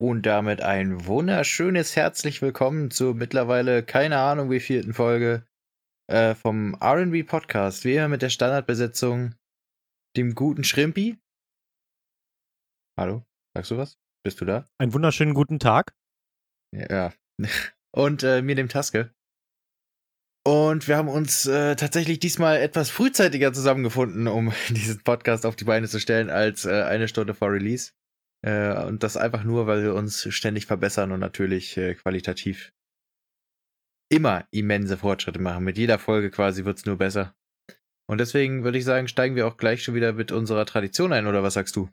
Und damit ein wunderschönes herzlich willkommen zur mittlerweile keine Ahnung wie vierten Folge äh, vom RB Podcast. Wie immer mit der Standardbesetzung, dem guten Schrimpi. Hallo, sagst du was? Bist du da? Einen wunderschönen guten Tag. Ja. Und äh, mir dem Taske. Und wir haben uns äh, tatsächlich diesmal etwas frühzeitiger zusammengefunden, um diesen Podcast auf die Beine zu stellen, als äh, eine Stunde vor Release. Äh, und das einfach nur, weil wir uns ständig verbessern und natürlich äh, qualitativ immer immense Fortschritte machen. Mit jeder Folge quasi wird's nur besser. Und deswegen würde ich sagen, steigen wir auch gleich schon wieder mit unserer Tradition ein, oder was sagst du?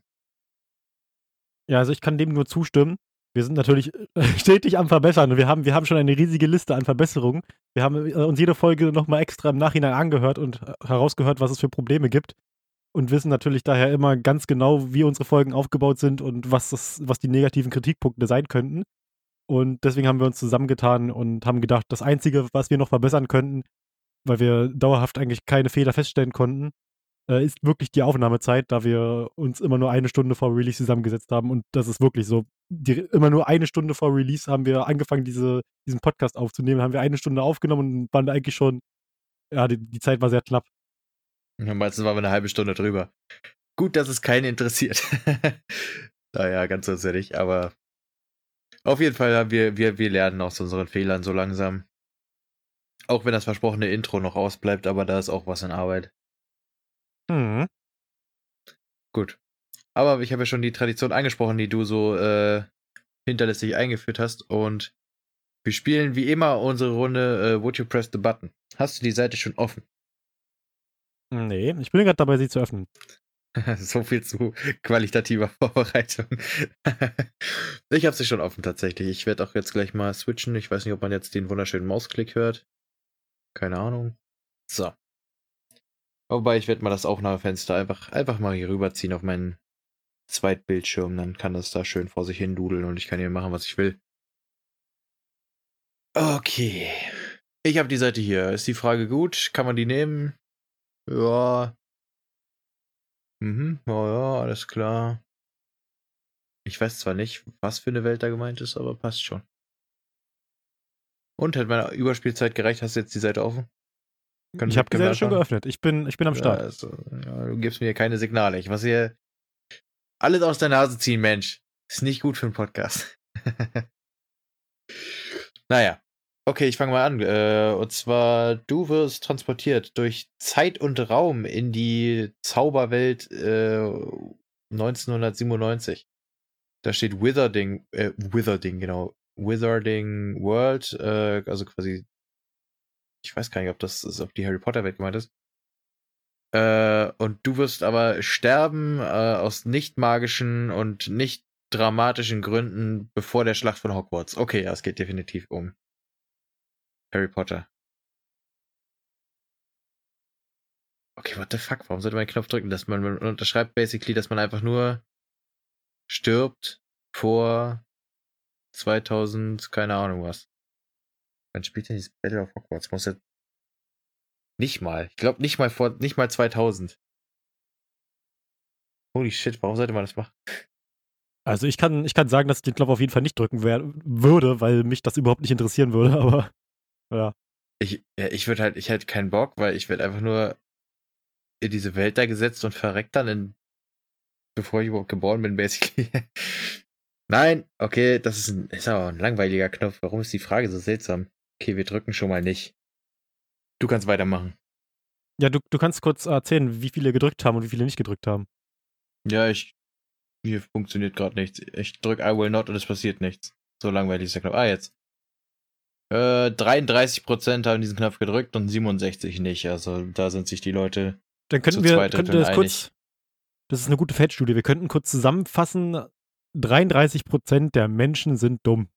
Ja, also ich kann dem nur zustimmen. Wir sind natürlich äh, stetig am Verbessern und wir haben, wir haben schon eine riesige Liste an Verbesserungen. Wir haben äh, uns jede Folge nochmal extra im Nachhinein angehört und äh, herausgehört, was es für Probleme gibt und wissen natürlich daher immer ganz genau, wie unsere Folgen aufgebaut sind und was, das, was die negativen Kritikpunkte sein könnten. Und deswegen haben wir uns zusammengetan und haben gedacht, das Einzige, was wir noch verbessern könnten, weil wir dauerhaft eigentlich keine Fehler feststellen konnten, äh, ist wirklich die Aufnahmezeit, da wir uns immer nur eine Stunde vor Release zusammengesetzt haben. Und das ist wirklich so. Die, immer nur eine Stunde vor Release haben wir angefangen, diese, diesen Podcast aufzunehmen. Haben wir eine Stunde aufgenommen und waren eigentlich schon, ja, die, die Zeit war sehr knapp. Meistens waren wir eine halbe Stunde drüber. Gut, dass es keinen interessiert. naja, ganz so nicht, aber auf jeden Fall haben wir, wir, wir lernen aus unseren Fehlern so langsam. Auch wenn das versprochene Intro noch ausbleibt, aber da ist auch was in Arbeit. Mhm. Gut. Aber ich habe ja schon die Tradition angesprochen, die du so äh, hinterlistig eingeführt hast. Und wir spielen wie immer unsere Runde äh, Would You Press the Button. Hast du die Seite schon offen? Nee, ich bin gerade dabei, sie zu öffnen. so viel zu qualitativer Vorbereitung. ich habe sie schon offen tatsächlich. Ich werde auch jetzt gleich mal switchen. Ich weiß nicht, ob man jetzt den wunderschönen Mausklick hört. Keine Ahnung. So. Wobei ich werde mal das Aufnahmefenster einfach, einfach mal hier rüberziehen auf meinen Zweitbildschirm. Dann kann das da schön vor sich hin dudeln und ich kann hier machen, was ich will. Okay. Ich habe die Seite hier. Ist die Frage gut? Kann man die nehmen? Ja. Mhm, ja, ja, alles klar. Ich weiß zwar nicht, was für eine Welt da gemeint ist, aber passt schon. Und hat meine Überspielzeit gereicht? Hast du jetzt die Seite offen? Können ich habe die Seite schon geöffnet. Ich bin, ich bin am Start. Ja, also, ja, du gibst mir keine Signale. Ich muss hier alles aus der Nase ziehen, Mensch. Ist nicht gut für einen Podcast. naja. Okay, ich fange mal an. Äh, und zwar, du wirst transportiert durch Zeit und Raum in die Zauberwelt äh, 1997. Da steht Witherding, äh, Witherding, genau. Witherding World, äh, also quasi, ich weiß gar nicht, ob das ist, ob die Harry Potter Welt gemeint ist. Äh, und du wirst aber sterben äh, aus nicht magischen und nicht dramatischen Gründen bevor der Schlacht von Hogwarts. Okay, ja, es geht definitiv um Harry Potter. Okay, what the fuck? Warum sollte man den Knopf drücken? Dass man, man unterschreibt basically, dass man einfach nur stirbt vor 2000, keine Ahnung was. Wann spielt denn dieses Battle of Hogwarts? Muss ja nicht mal. Ich glaube nicht mal vor, nicht mal 2000. Holy shit, warum sollte man das machen? Also ich kann, ich kann sagen, dass ich den Knopf auf jeden Fall nicht drücken wär, würde, weil mich das überhaupt nicht interessieren würde, aber ja. Ich, ja, ich würde halt, ich hätte keinen Bock, weil ich werde einfach nur in diese Welt da gesetzt und verreckt dann in, bevor ich überhaupt geboren bin, basically. Nein, okay, das ist, ein, ist aber ein langweiliger Knopf. Warum ist die Frage so seltsam? Okay, wir drücken schon mal nicht. Du kannst weitermachen. Ja, du, du kannst kurz erzählen, wie viele gedrückt haben und wie viele nicht gedrückt haben. Ja, ich. Hier funktioniert gerade nichts. Ich drück I will not und es passiert nichts. So langweilig ist der Knopf. Ah, jetzt. Äh, 33% haben diesen Knopf gedrückt und 67 nicht. Also da sind sich die Leute. Dann könnten wir könnten das kurz. Das ist eine gute Feldstudie. Wir könnten kurz zusammenfassen. 33% der Menschen sind dumm.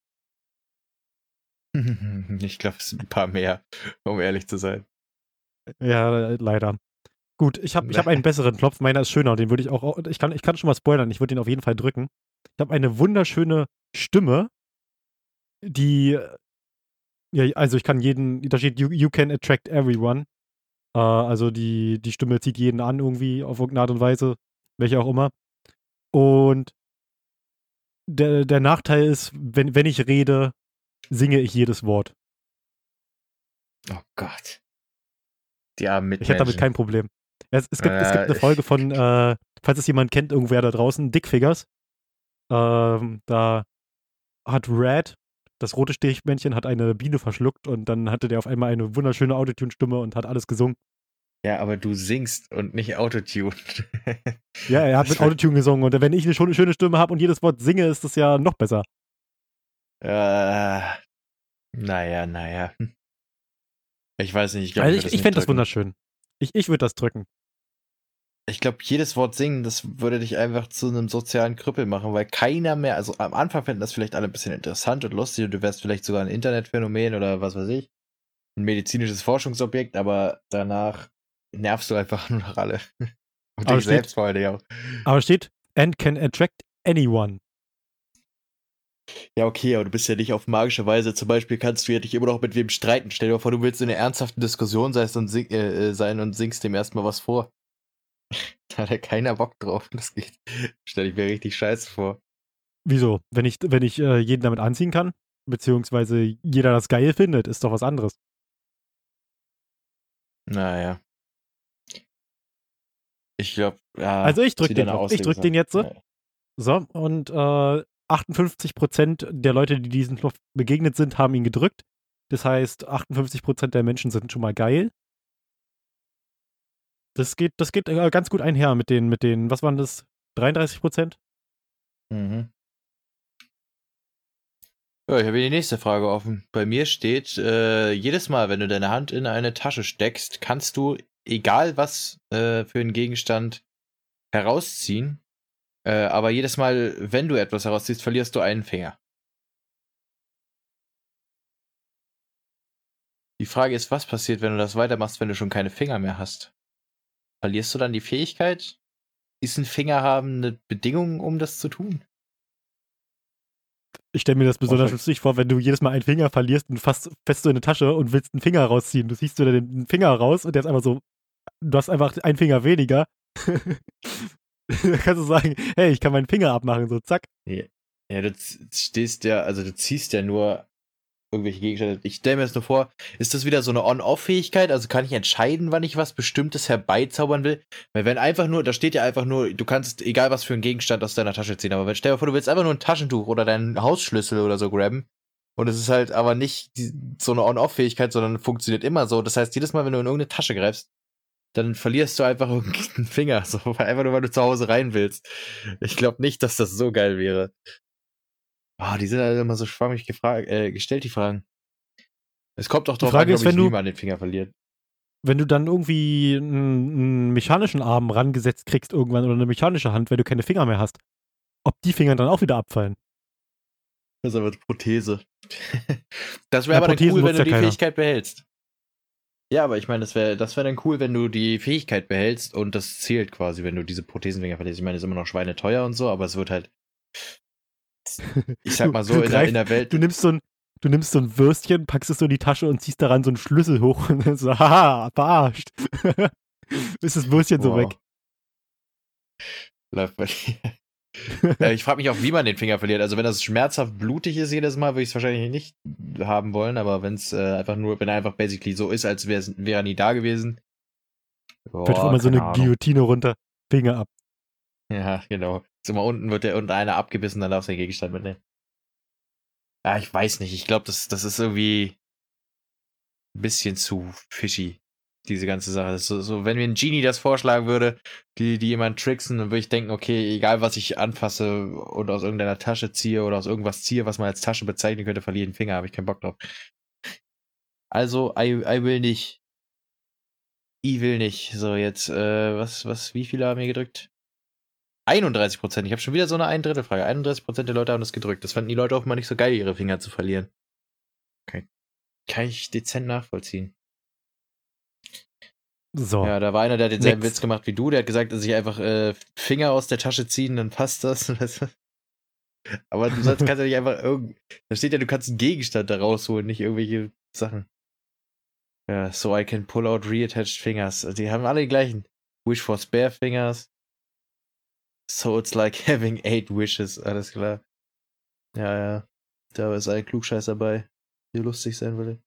Ich glaube, es sind ein paar mehr, um ehrlich zu sein. Ja, leider. Gut, ich habe ich hab einen besseren Knopf. Meiner ist schöner. Den würde ich auch. Ich kann, ich kann schon mal spoilern. Ich würde den auf jeden Fall drücken. Ich habe eine wunderschöne Stimme, die ja, also ich kann jeden, da steht, you, you can attract everyone. Äh, also die, die Stimme zieht jeden an irgendwie auf irgendeine Art und Weise, welche auch immer. Und der, der Nachteil ist, wenn, wenn ich rede, singe ich jedes Wort. Oh Gott. Die armen Ich hätte damit Mitmenschen. kein Problem. Es, es, gibt, es Äh, gibt eine Folge von, äh, falls es jemand kennt, irgendwer da draußen, Dickfigures. Ähm, da hat Red, das rote Strichmännchen, hat eine Biene verschluckt und dann hatte der auf einmal eine wunderschöne Autotune-Stimme und hat alles gesungen. Ja, aber du singst und nicht Autotune. Ja, er hat mit Autotune gesungen und wenn ich eine schöne, schöne Stimme habe und jedes Wort singe, ist das ja noch besser. äh, naja, naja. Ich weiß nicht. Ich glaube, Also ich, ich, ich fände das wunderschön. Ich, ich würde das drücken. Ich glaube, jedes Wort singen, das würde dich einfach zu einem sozialen Krüppel machen, weil keiner mehr, also am Anfang fänden das vielleicht alle ein bisschen interessant und lustig und du wärst vielleicht sogar ein Internetphänomen oder was weiß ich, ein medizinisches Forschungsobjekt, aber danach nervst du einfach nur noch alle. Und Aber dich steht- selbst vor allem auch. Aber steht, and can attract anyone. Ja, okay, aber du bist ja nicht auf magische Weise. Zum Beispiel kannst du ja dich immer noch mit wem streiten. Stell dir vor, du willst in einer ernsthaften Diskussion sein und, sing, äh, äh, sein und singst dem erstmal was vor. da hat ja keiner Bock drauf. Das geht. Stell ich mir richtig scheiße vor. Wieso? Wenn ich, wenn ich äh, jeden damit anziehen kann, beziehungsweise jeder das geil findet, ist doch was anderes. Naja. Ich glaube, ja. Also ich drück ist wieder den. Ich drück den jetzt so. Ja. So, und äh, 58% der Leute, die diesem Knopf begegnet sind, haben ihn gedrückt. Das heißt, 58% der Menschen sind schon mal geil. Das geht, das geht äh, ganz gut einher mit den, mit den, was waren das? 33%? Mhm. Ja, ich habe hier die nächste Frage offen. Bei mir steht, äh, jedes Mal, wenn du deine Hand in eine Tasche steckst, kannst du, egal was äh, für einen Gegenstand, herausziehen. Äh, aber jedes Mal, wenn du etwas herausziehst, verlierst du einen Finger. Die Frage ist, was passiert, wenn du das weitermachst, wenn du schon keine Finger mehr hast? Verlierst du dann die Fähigkeit? Ist ein Finger haben eine Bedingung, um das zu tun? Ich stelle mir das besonders Okay. lustig vor, wenn du jedes Mal einen Finger verlierst und fast fest so in eine Tasche und willst einen Finger rausziehen. Du ziehst dir den Finger raus und der ist einfach so, du hast einfach einen Finger weniger. da kannst du sagen, hey, ich kann meinen Finger abmachen, so zack. Ja, du z- stehst ja, also du ziehst ja nur irgendwelche Gegenstände. Ich stelle mir das nur vor, ist das wieder so eine On-Off-Fähigkeit? Also kann ich entscheiden, wann ich was Bestimmtes herbeizaubern will? Weil wenn einfach nur, da steht ja einfach nur, du kannst egal was für einen Gegenstand aus deiner Tasche ziehen, aber wenn stell dir vor, du willst einfach nur ein Taschentuch oder deinen Hausschlüssel oder so grabben und es ist halt aber nicht die, so eine On-Off-Fähigkeit, sondern funktioniert immer so. Das heißt, jedes Mal, wenn du in irgendeine Tasche greifst, dann verlierst du einfach irgendeinen Finger, so einfach nur, weil du zu Hause rein willst. Ich glaube nicht, dass das so geil wäre. Ah, die sind halt immer so schwammig gefragt, äh, gestellt, die Fragen. Es kommt doch Die drauf Frage an, ob ich wenn du- wie man den Finger verliert. Wenn du dann irgendwie einen, einen mechanischen Arm rangesetzt kriegst irgendwann oder eine mechanische Hand, wenn du keine Finger mehr hast, ob die Finger dann auch wieder abfallen. Das ist aber eine Prothese. das Ja, wäre aber dann Prothesen cool, wenn du ja die keiner. Fähigkeit behältst. Ja, aber ich meine, das wäre das wär dann cool, wenn du die Fähigkeit behältst und das zählt quasi, wenn du diese Prothesenfinger verlierst. Ich meine, ist immer noch schweineteuer und so, aber es wird halt. Ich sag mal so, in, der, greifst- in der Welt. Du nimmst so ein, du nimmst so ein Würstchen, packst es so in die Tasche und ziehst daran so einen Schlüssel hoch und dann so, haha, verarscht. ist das Würstchen so Wow. weg. Läuft bei dir. Äh, ich frage mich auch, wie man den Finger verliert. Also wenn das schmerzhaft blutig ist jedes Mal, würde ich es wahrscheinlich nicht haben wollen, aber wenn es äh, einfach nur, wenn er einfach basically so ist, als wäre er nie da gewesen. Fällt Boah, immer so eine Ahnung. Guillotine runter, Finger ab. Ja, genau. Ist immer unten wird der unten einer abgebissen, dann darfst du den Gegenstand mitnehmen. Ja, ich weiß nicht. Ich glaube, das, das ist irgendwie ein bisschen zu fishy, diese ganze Sache. So, so, wenn mir ein Genie das vorschlagen würde, die, die jemand tricksen, dann würde ich denken, okay, egal was ich anfasse und aus irgendeiner Tasche ziehe oder aus irgendwas ziehe, was man als Tasche bezeichnen könnte, verliere ich den Finger, habe ich keinen Bock drauf. Also, I, I will nicht. I will nicht. So, jetzt, äh, was, was, wie viele haben hier gedrückt? 31 Prozent. Ich habe schon wieder so eine ein Drittel Frage. 31 Prozent der Leute haben das gedrückt. Das fanden die Leute offenbar nicht so geil, ihre Finger zu verlieren. Okay. Kann ich dezent nachvollziehen. So. Ja, da war einer, der hat denselben. Witz gemacht wie du. Der hat gesagt, dass ich einfach äh, Finger aus der Tasche ziehen, dann passt das. Aber du kannst ja nicht einfach irgend. Da steht ja, du kannst einen Gegenstand da rausholen, nicht irgendwelche Sachen. Ja, so I can pull out reattached fingers. Die haben alle die gleichen. Wish for spare fingers. So it's like having eight wishes. Alles klar. Ja, ja. Da ist ein Klugscheiß dabei, der lustig sein will.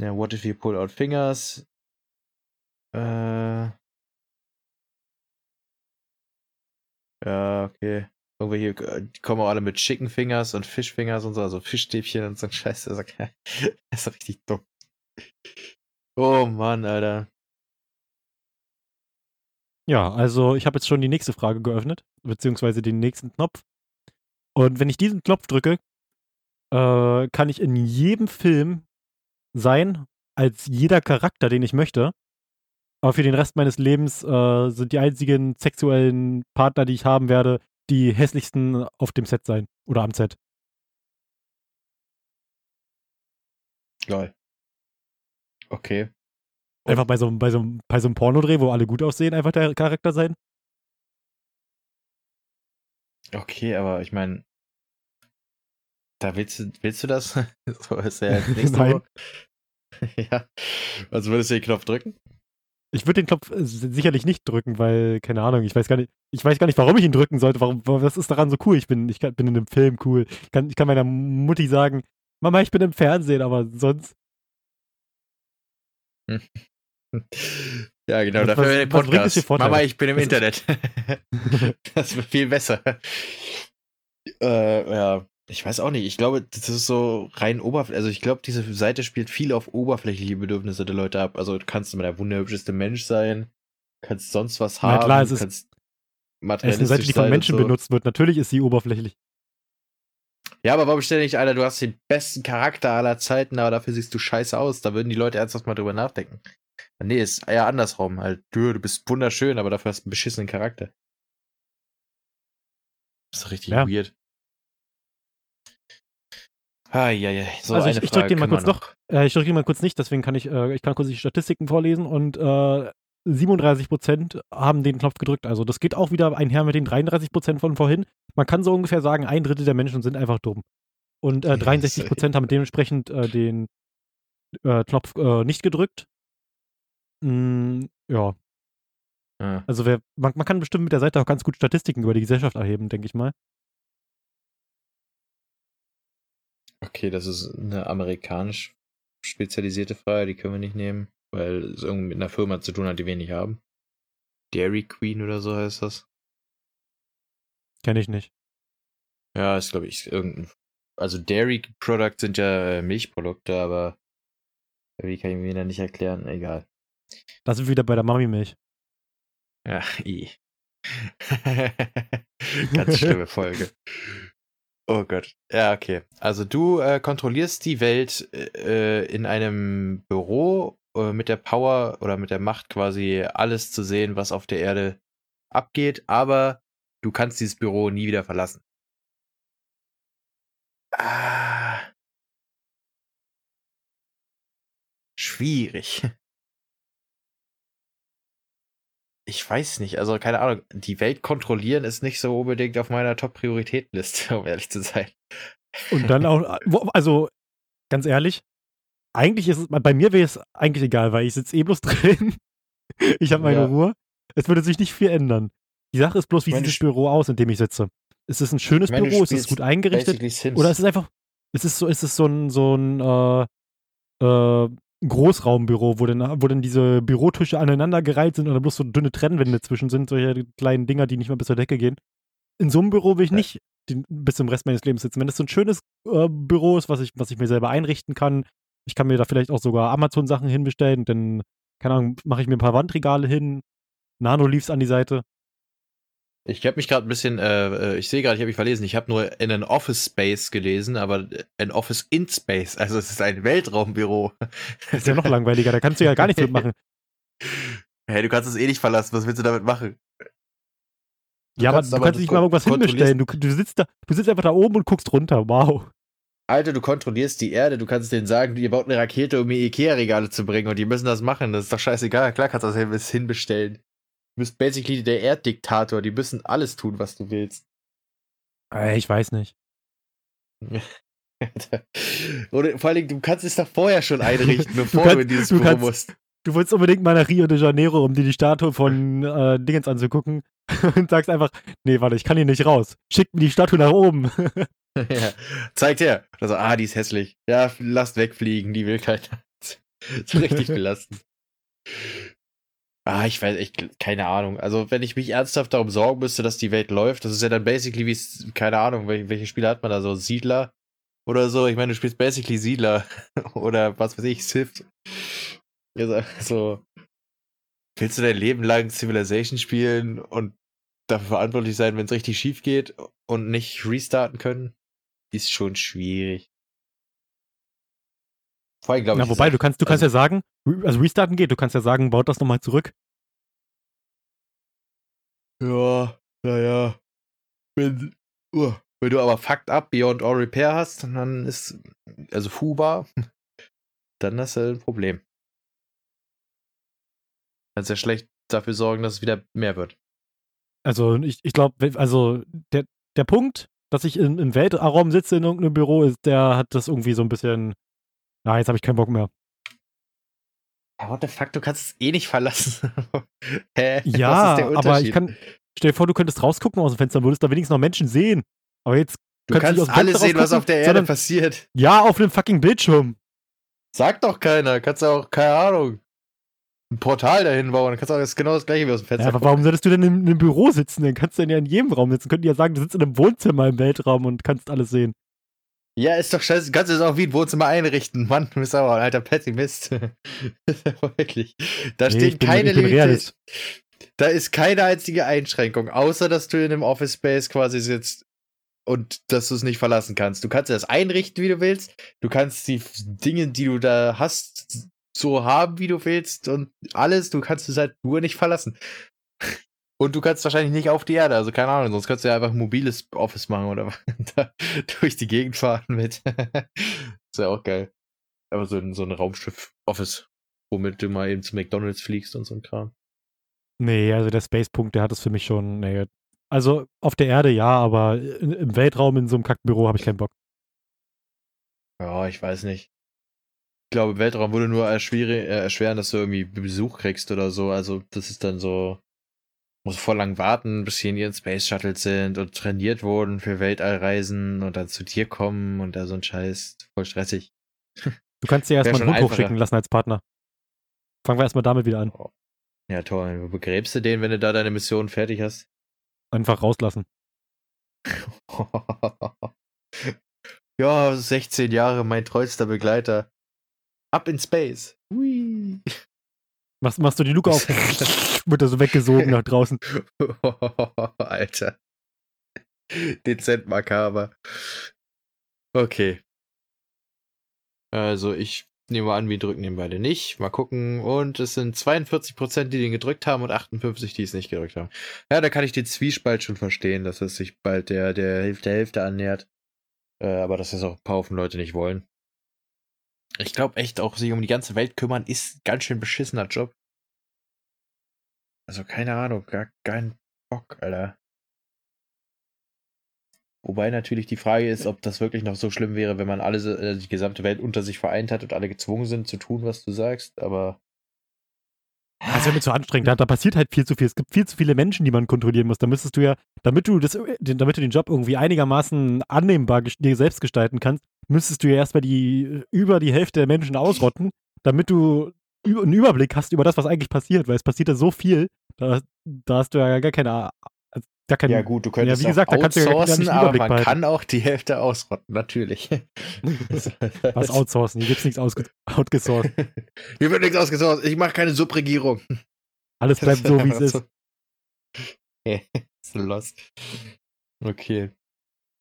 Ja, what if you pull out fingers? Äh. Ja, okay. Irgendwelche, äh, kommen auch alle mit Chicken Fingers und Fischfingers und so, also Fischstäbchen und so ein Scheiß. Das ist, das ist richtig dumm. Oh Mann, Alter. Ja, also ich habe jetzt schon die nächste Frage geöffnet, beziehungsweise den nächsten Knopf. Und wenn ich diesen Knopf drücke, äh, kann ich in jedem Film sein, als jeder Charakter, den ich möchte. Aber für den Rest meines Lebens äh, sind die einzigen sexuellen Partner, die ich haben werde, die hässlichsten auf dem Set sein. Oder am Set. Lol. Okay. Einfach bei so, bei so, bei so einem Pornodreh, wo alle gut aussehen, einfach der Charakter sein. Okay, aber ich meine, da willst du, willst du das? so ist ja nicht so. Nein. ja. Also würdest du den Knopf drücken? Ich würde den Knopf äh, sicherlich nicht drücken, weil, keine Ahnung, ich weiß gar nicht, ich weiß gar nicht, warum ich ihn drücken sollte. Warum, was ist daran so cool? Ich bin, ich kann, bin in einem Film cool. Ich kann, ich kann meiner Mutti sagen, Mama, ich bin im Fernsehen, aber sonst. Ja, genau, Was- dafür was- was dir Podcast. Mama, ich bin im Das- Internet. das wird viel besser. Äh, ja, ich weiß auch nicht. Ich glaube, das ist so rein oberflächlich. Also ich glaube, diese Seite spielt viel auf oberflächliche Bedürfnisse der Leute ab. Also du kannst immer der wunderhübscheste Mensch sein, kannst sonst was Na haben, klar, es ist- kannst Es ist eine materialistisch Seite, die von Menschen so. benutzt wird. Natürlich ist sie oberflächlich. Ja, aber warum stell nicht, Alter, du hast den besten Charakter aller Zeiten, aber dafür siehst du scheiße aus. Da würden die Leute ernsthaft mal drüber nachdenken. Nee, ist eher andersrum. Halt, du, du bist wunderschön, aber dafür hast du einen beschissenen Charakter. Das ist richtig Ja. weird. Ah, ja, ja. So Also ich- ich Frage drück den mal kurz Äh, ich drücke ihn mal kurz nicht, deswegen kann ich, äh, ich kann kurz die Statistiken vorlesen und äh, 37% haben den Knopf gedrückt. Also das geht auch wieder einher mit den 33% von vorhin. Man kann so ungefähr sagen, ein Drittel der Menschen sind einfach dumm. Und äh, 63% haben dementsprechend äh, den äh, Knopf nicht gedrückt. Mm, ja, Ah, also wer, man, man kann bestimmt mit der Seite auch ganz gut Statistiken über die Gesellschaft erheben, denke ich mal. okay, das ist eine amerikanisch spezialisierte Frage, die können wir nicht nehmen, weil es irgendwie mit einer Firma zu tun hat, die wir nicht haben. Dairy Queen oder so heißt das. Kenne ich nicht. Ja, ist glaube ich irgendein. Also Dairy Products sind ja äh, Milchprodukte, aber wie kann ich mir dann nicht erklären? Egal. Da sind wir wieder bei der Mami-Milch. Ja, i. Ganz schlimme Folge. Oh Gott. Ja, okay. Also du äh, kontrollierst die Welt äh, in einem Büro äh, mit der Power oder mit der Macht quasi alles zu sehen, was auf der Erde abgeht, aber du kannst dieses Büro nie wieder verlassen. Ah. Schwierig. Ich weiß nicht, also keine Ahnung, die Welt kontrollieren ist nicht so unbedingt auf meiner Top-Prioritätenliste, um ehrlich zu sein. Und dann auch, also ganz ehrlich, eigentlich ist es, bei mir wäre es eigentlich egal, weil ich sitze eh bloß drin. Ich habe meine Ja. Ruhe. Es würde sich nicht viel ändern. Die Sache ist bloß, wie sieht das Büro aus, in dem ich sitze? Ist es ein schönes meine, Büro? Ist es gut eingerichtet? Oder ist es einfach, ist es so, ist es so ein, so ein äh, äh, Großraumbüro, wo dann, wo dann diese Bürotische aneinandergereiht sind und da bloß so dünne Trennwände zwischen sind, solche kleinen Dinger, die nicht mehr bis zur Decke gehen. In so einem Büro will ich nicht den, bis zum Rest meines Lebens sitzen. Wenn das so ein schönes äh, Büro ist, was ich, was ich mir selber einrichten kann, ich kann mir da vielleicht auch sogar Amazon-Sachen hinbestellen, dann, keine Ahnung, mache ich mir ein paar Wandregale hin, Nano-Leaves an die Seite. Ich habe mich gerade ein bisschen, äh, äh, ich sehe gerade, ich habe mich verlesen. Ich habe nur in ein Office Space gelesen, aber ein Office in Space. Also es ist ein Weltraumbüro. Das ist ja noch langweiliger, da kannst du ja gar nichts mitmachen. Hey, du kannst es eh nicht verlassen. Was willst du damit machen? Du ja, aber du aber- kannst nicht mal irgendwas hinbestellen. Du, du, sitzt da, du sitzt einfach da oben und guckst runter. Wow. Alter, du kontrollierst die Erde. Du kannst denen sagen, ihr baut eine Rakete, um mir Ikea-Regale zu bringen und die müssen das machen. Das ist doch scheißegal. Klar kannst du das hin- hinbestellen. Du bist basically der Erddiktator. Die müssen alles tun, was du willst. Äh, Ich weiß nicht. Oder vor allen Dingen, du kannst es doch vorher schon einrichten, bevor du, kannst- in dieses du Büro kannst- musst. Du wolltest unbedingt mal nach Rio de Janeiro, um dir die Statue von äh, Dingens anzugucken und sagst einfach, nee, warte, ich kann hier nicht raus. Schick mir die Statue nach oben. ja. Zeigt her. Also, ah, die ist hässlich. Ja, lasst wegfliegen, die will keiner. so richtig belastend. Ah, ich weiß echt, keine Ahnung. Also, wenn ich mich ernsthaft darum sorgen müsste, dass die Welt läuft, das ist ja dann basically wie keine Ahnung, welche, welche Spiele hat man da so? Siedler oder so? Ich meine, du spielst basically Siedler oder was weiß ich, Sith. So, willst du dein Leben lang Civilization spielen und dafür verantwortlich sein, wenn es richtig schief geht und nicht restarten können? Ist schon schwierig. Vor allem, glaube ich. wobei, du kannst, du kannst also, ja sagen, also restarten geht, du kannst ja sagen, baut das nochmal zurück. Ja, naja. Wenn, uh, wenn du aber Fucked Up Beyond All Repair hast, dann ist, also Fuba, dann hast du ein Problem. Kannst ja schlecht dafür sorgen, dass es wieder mehr wird. Also, ich, ich glaube, also der, der Punkt, dass ich im, im Weltraum sitze in irgendeinem Büro, ist, der hat das irgendwie so ein bisschen Ah, jetzt habe ich keinen Bock mehr. Ja, what the fuck, du kannst es eh nicht verlassen. Hä? Ja, aber ich kann. Stell dir vor, du könntest rausgucken aus dem Fenster, würdest da wenigstens noch Menschen sehen. Aber jetzt. Du kannst alles sehen, was auf der Erde sondern, passiert. Ja, auf dem fucking Bildschirm. Sagt doch keiner. Kannst du auch, keine Ahnung, ein Portal dahin bauen. Dann kannst du auch das genau das gleiche wie aus dem Fenster. Ja, aber warum solltest du denn in, in einem Büro sitzen? Dann kannst du dann ja in jedem Raum sitzen. Könnten ja sagen, du sitzt in einem Wohnzimmer im Weltraum und kannst alles sehen. Ja, ist doch scheiße. Kannst du es auch wie ein Wohnzimmer einrichten. Mann, du bist aber ein alter Pessimist. Wirklich. Da nee, stehen keine Limite. Da ist keine einzige Einschränkung, außer dass du in einem Office Space quasi sitzt und dass du es nicht verlassen kannst. Du kannst das einrichten, wie du willst. Du kannst die Dinge, die du da hast, so haben, wie du willst und alles. Du kannst es halt nur nicht verlassen. Und du kannst wahrscheinlich nicht auf die Erde, also keine Ahnung, sonst könntest du ja einfach ein mobiles Office machen oder durch die Gegend fahren mit. ist ja auch geil. Aber so ein, so ein Raumschiff-Office, womit du mal eben zu McDonalds fliegst und so ein Kram. Nee, also der Space-Punkt, der hat es für mich schon. Nee. Also auf der Erde ja, aber im Weltraum in so einem Kackbüro habe ich keinen Bock. Ja, ich weiß nicht. Ich glaube, Weltraum würde nur erschweren, dass du irgendwie Besuch kriegst oder so. Also, das ist dann so muss voll lang warten, bis sie in ihren Space Shuttles sind und trainiert wurden für Weltallreisen und dann zu dir kommen und da so ein Scheiß. Voll stressig. Du kannst dir erstmal einen Hund hochschicken lassen als Partner. Fangen wir erstmal damit wieder an. Oh. Ja, toll. Wo begräbst du den, wenn du da deine Mission fertig hast? Einfach rauslassen. ja, 16 Jahre, mein treuster Begleiter. Ab in Space. Hui. Machst, machst du die Luke auf? Wird er so weggesogen nach draußen. Alter. Dezent makaber. Okay. Also ich nehme an, wir drücken den beide nicht. Mal gucken. Und es sind 42%, die den gedrückt haben und 58, die es nicht gedrückt haben. Ja, da kann ich den Zwiespalt schon verstehen, dass es sich bald der, der Hälfte der Hälfte annähert. Äh, aber dass das auch ein paar Haufen Leute nicht wollen. Ich glaube echt, auch sich um die ganze Welt kümmern, ist ein ganz schön beschissener Job. Also keine Ahnung, gar kein Bock, Alter. Wobei natürlich die Frage ist, ob das wirklich noch so schlimm wäre, wenn man alle, äh, die gesamte Welt unter sich vereint hat und alle gezwungen sind zu tun, was du sagst, aber. Das ist ja mit so anstrengend. Da, da, passiert halt viel zu viel. Es gibt viel zu viele Menschen, die man kontrollieren muss. Da müsstest du ja, damit du das, damit du den Job irgendwie einigermaßen annehmbar dir selbst gestalten kannst, müsstest du ja erstmal die über die Hälfte der Menschen ausrotten, damit du einen Überblick hast über das, was eigentlich passiert, weil es passiert ja so viel, da, da hast du ja gar keine also gar kein, ja gut, du könntest ja, wie gesagt, da kannst du ja gar nicht aber man behalten. kann auch die Hälfte ausrotten, natürlich. Was outsourcen? Hier gibt's nichts outgesourced. Hier wird nichts ausgesourced. Ich mache keine Subregierung. Alles bleibt so, wie es ist. lost. Okay.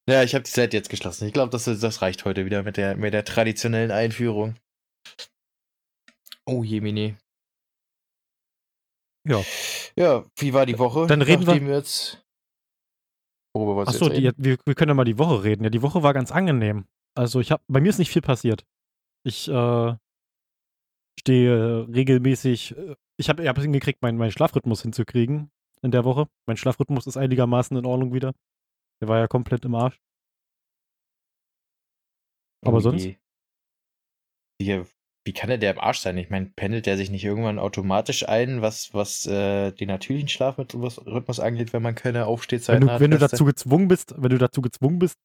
Ja, ich habe die Seite jetzt geschlossen. Ich glaube, das, das reicht heute wieder mit der, mit der traditionellen Einführung. Oh je, Mini. Ja. Ja, wie war die Woche? Dann reden wir, wir jetzt. Worüber was Achso, wir, wir können ja mal die Woche reden. Ja, die Woche war ganz angenehm. Also ich habe, bei mir ist nicht viel passiert. Ich äh, stehe regelmäßig, äh, ich habe hab hingekriegt, meinen, meinen Schlafrhythmus hinzukriegen in der Woche. Mein Schlafrhythmus ist einigermaßen in Ordnung wieder. Der war ja komplett im Arsch. Aber oh sonst? Hier, wie kann der, der im Arsch sein? Ich meine, pendelt der sich nicht irgendwann automatisch ein, was, was äh, den natürlichen Schlafrhythmus angeht, wenn man keine Aufstehzeiten wenn du, hat? Wenn du dazu gezwungen bist, wenn du dazu gezwungen bist,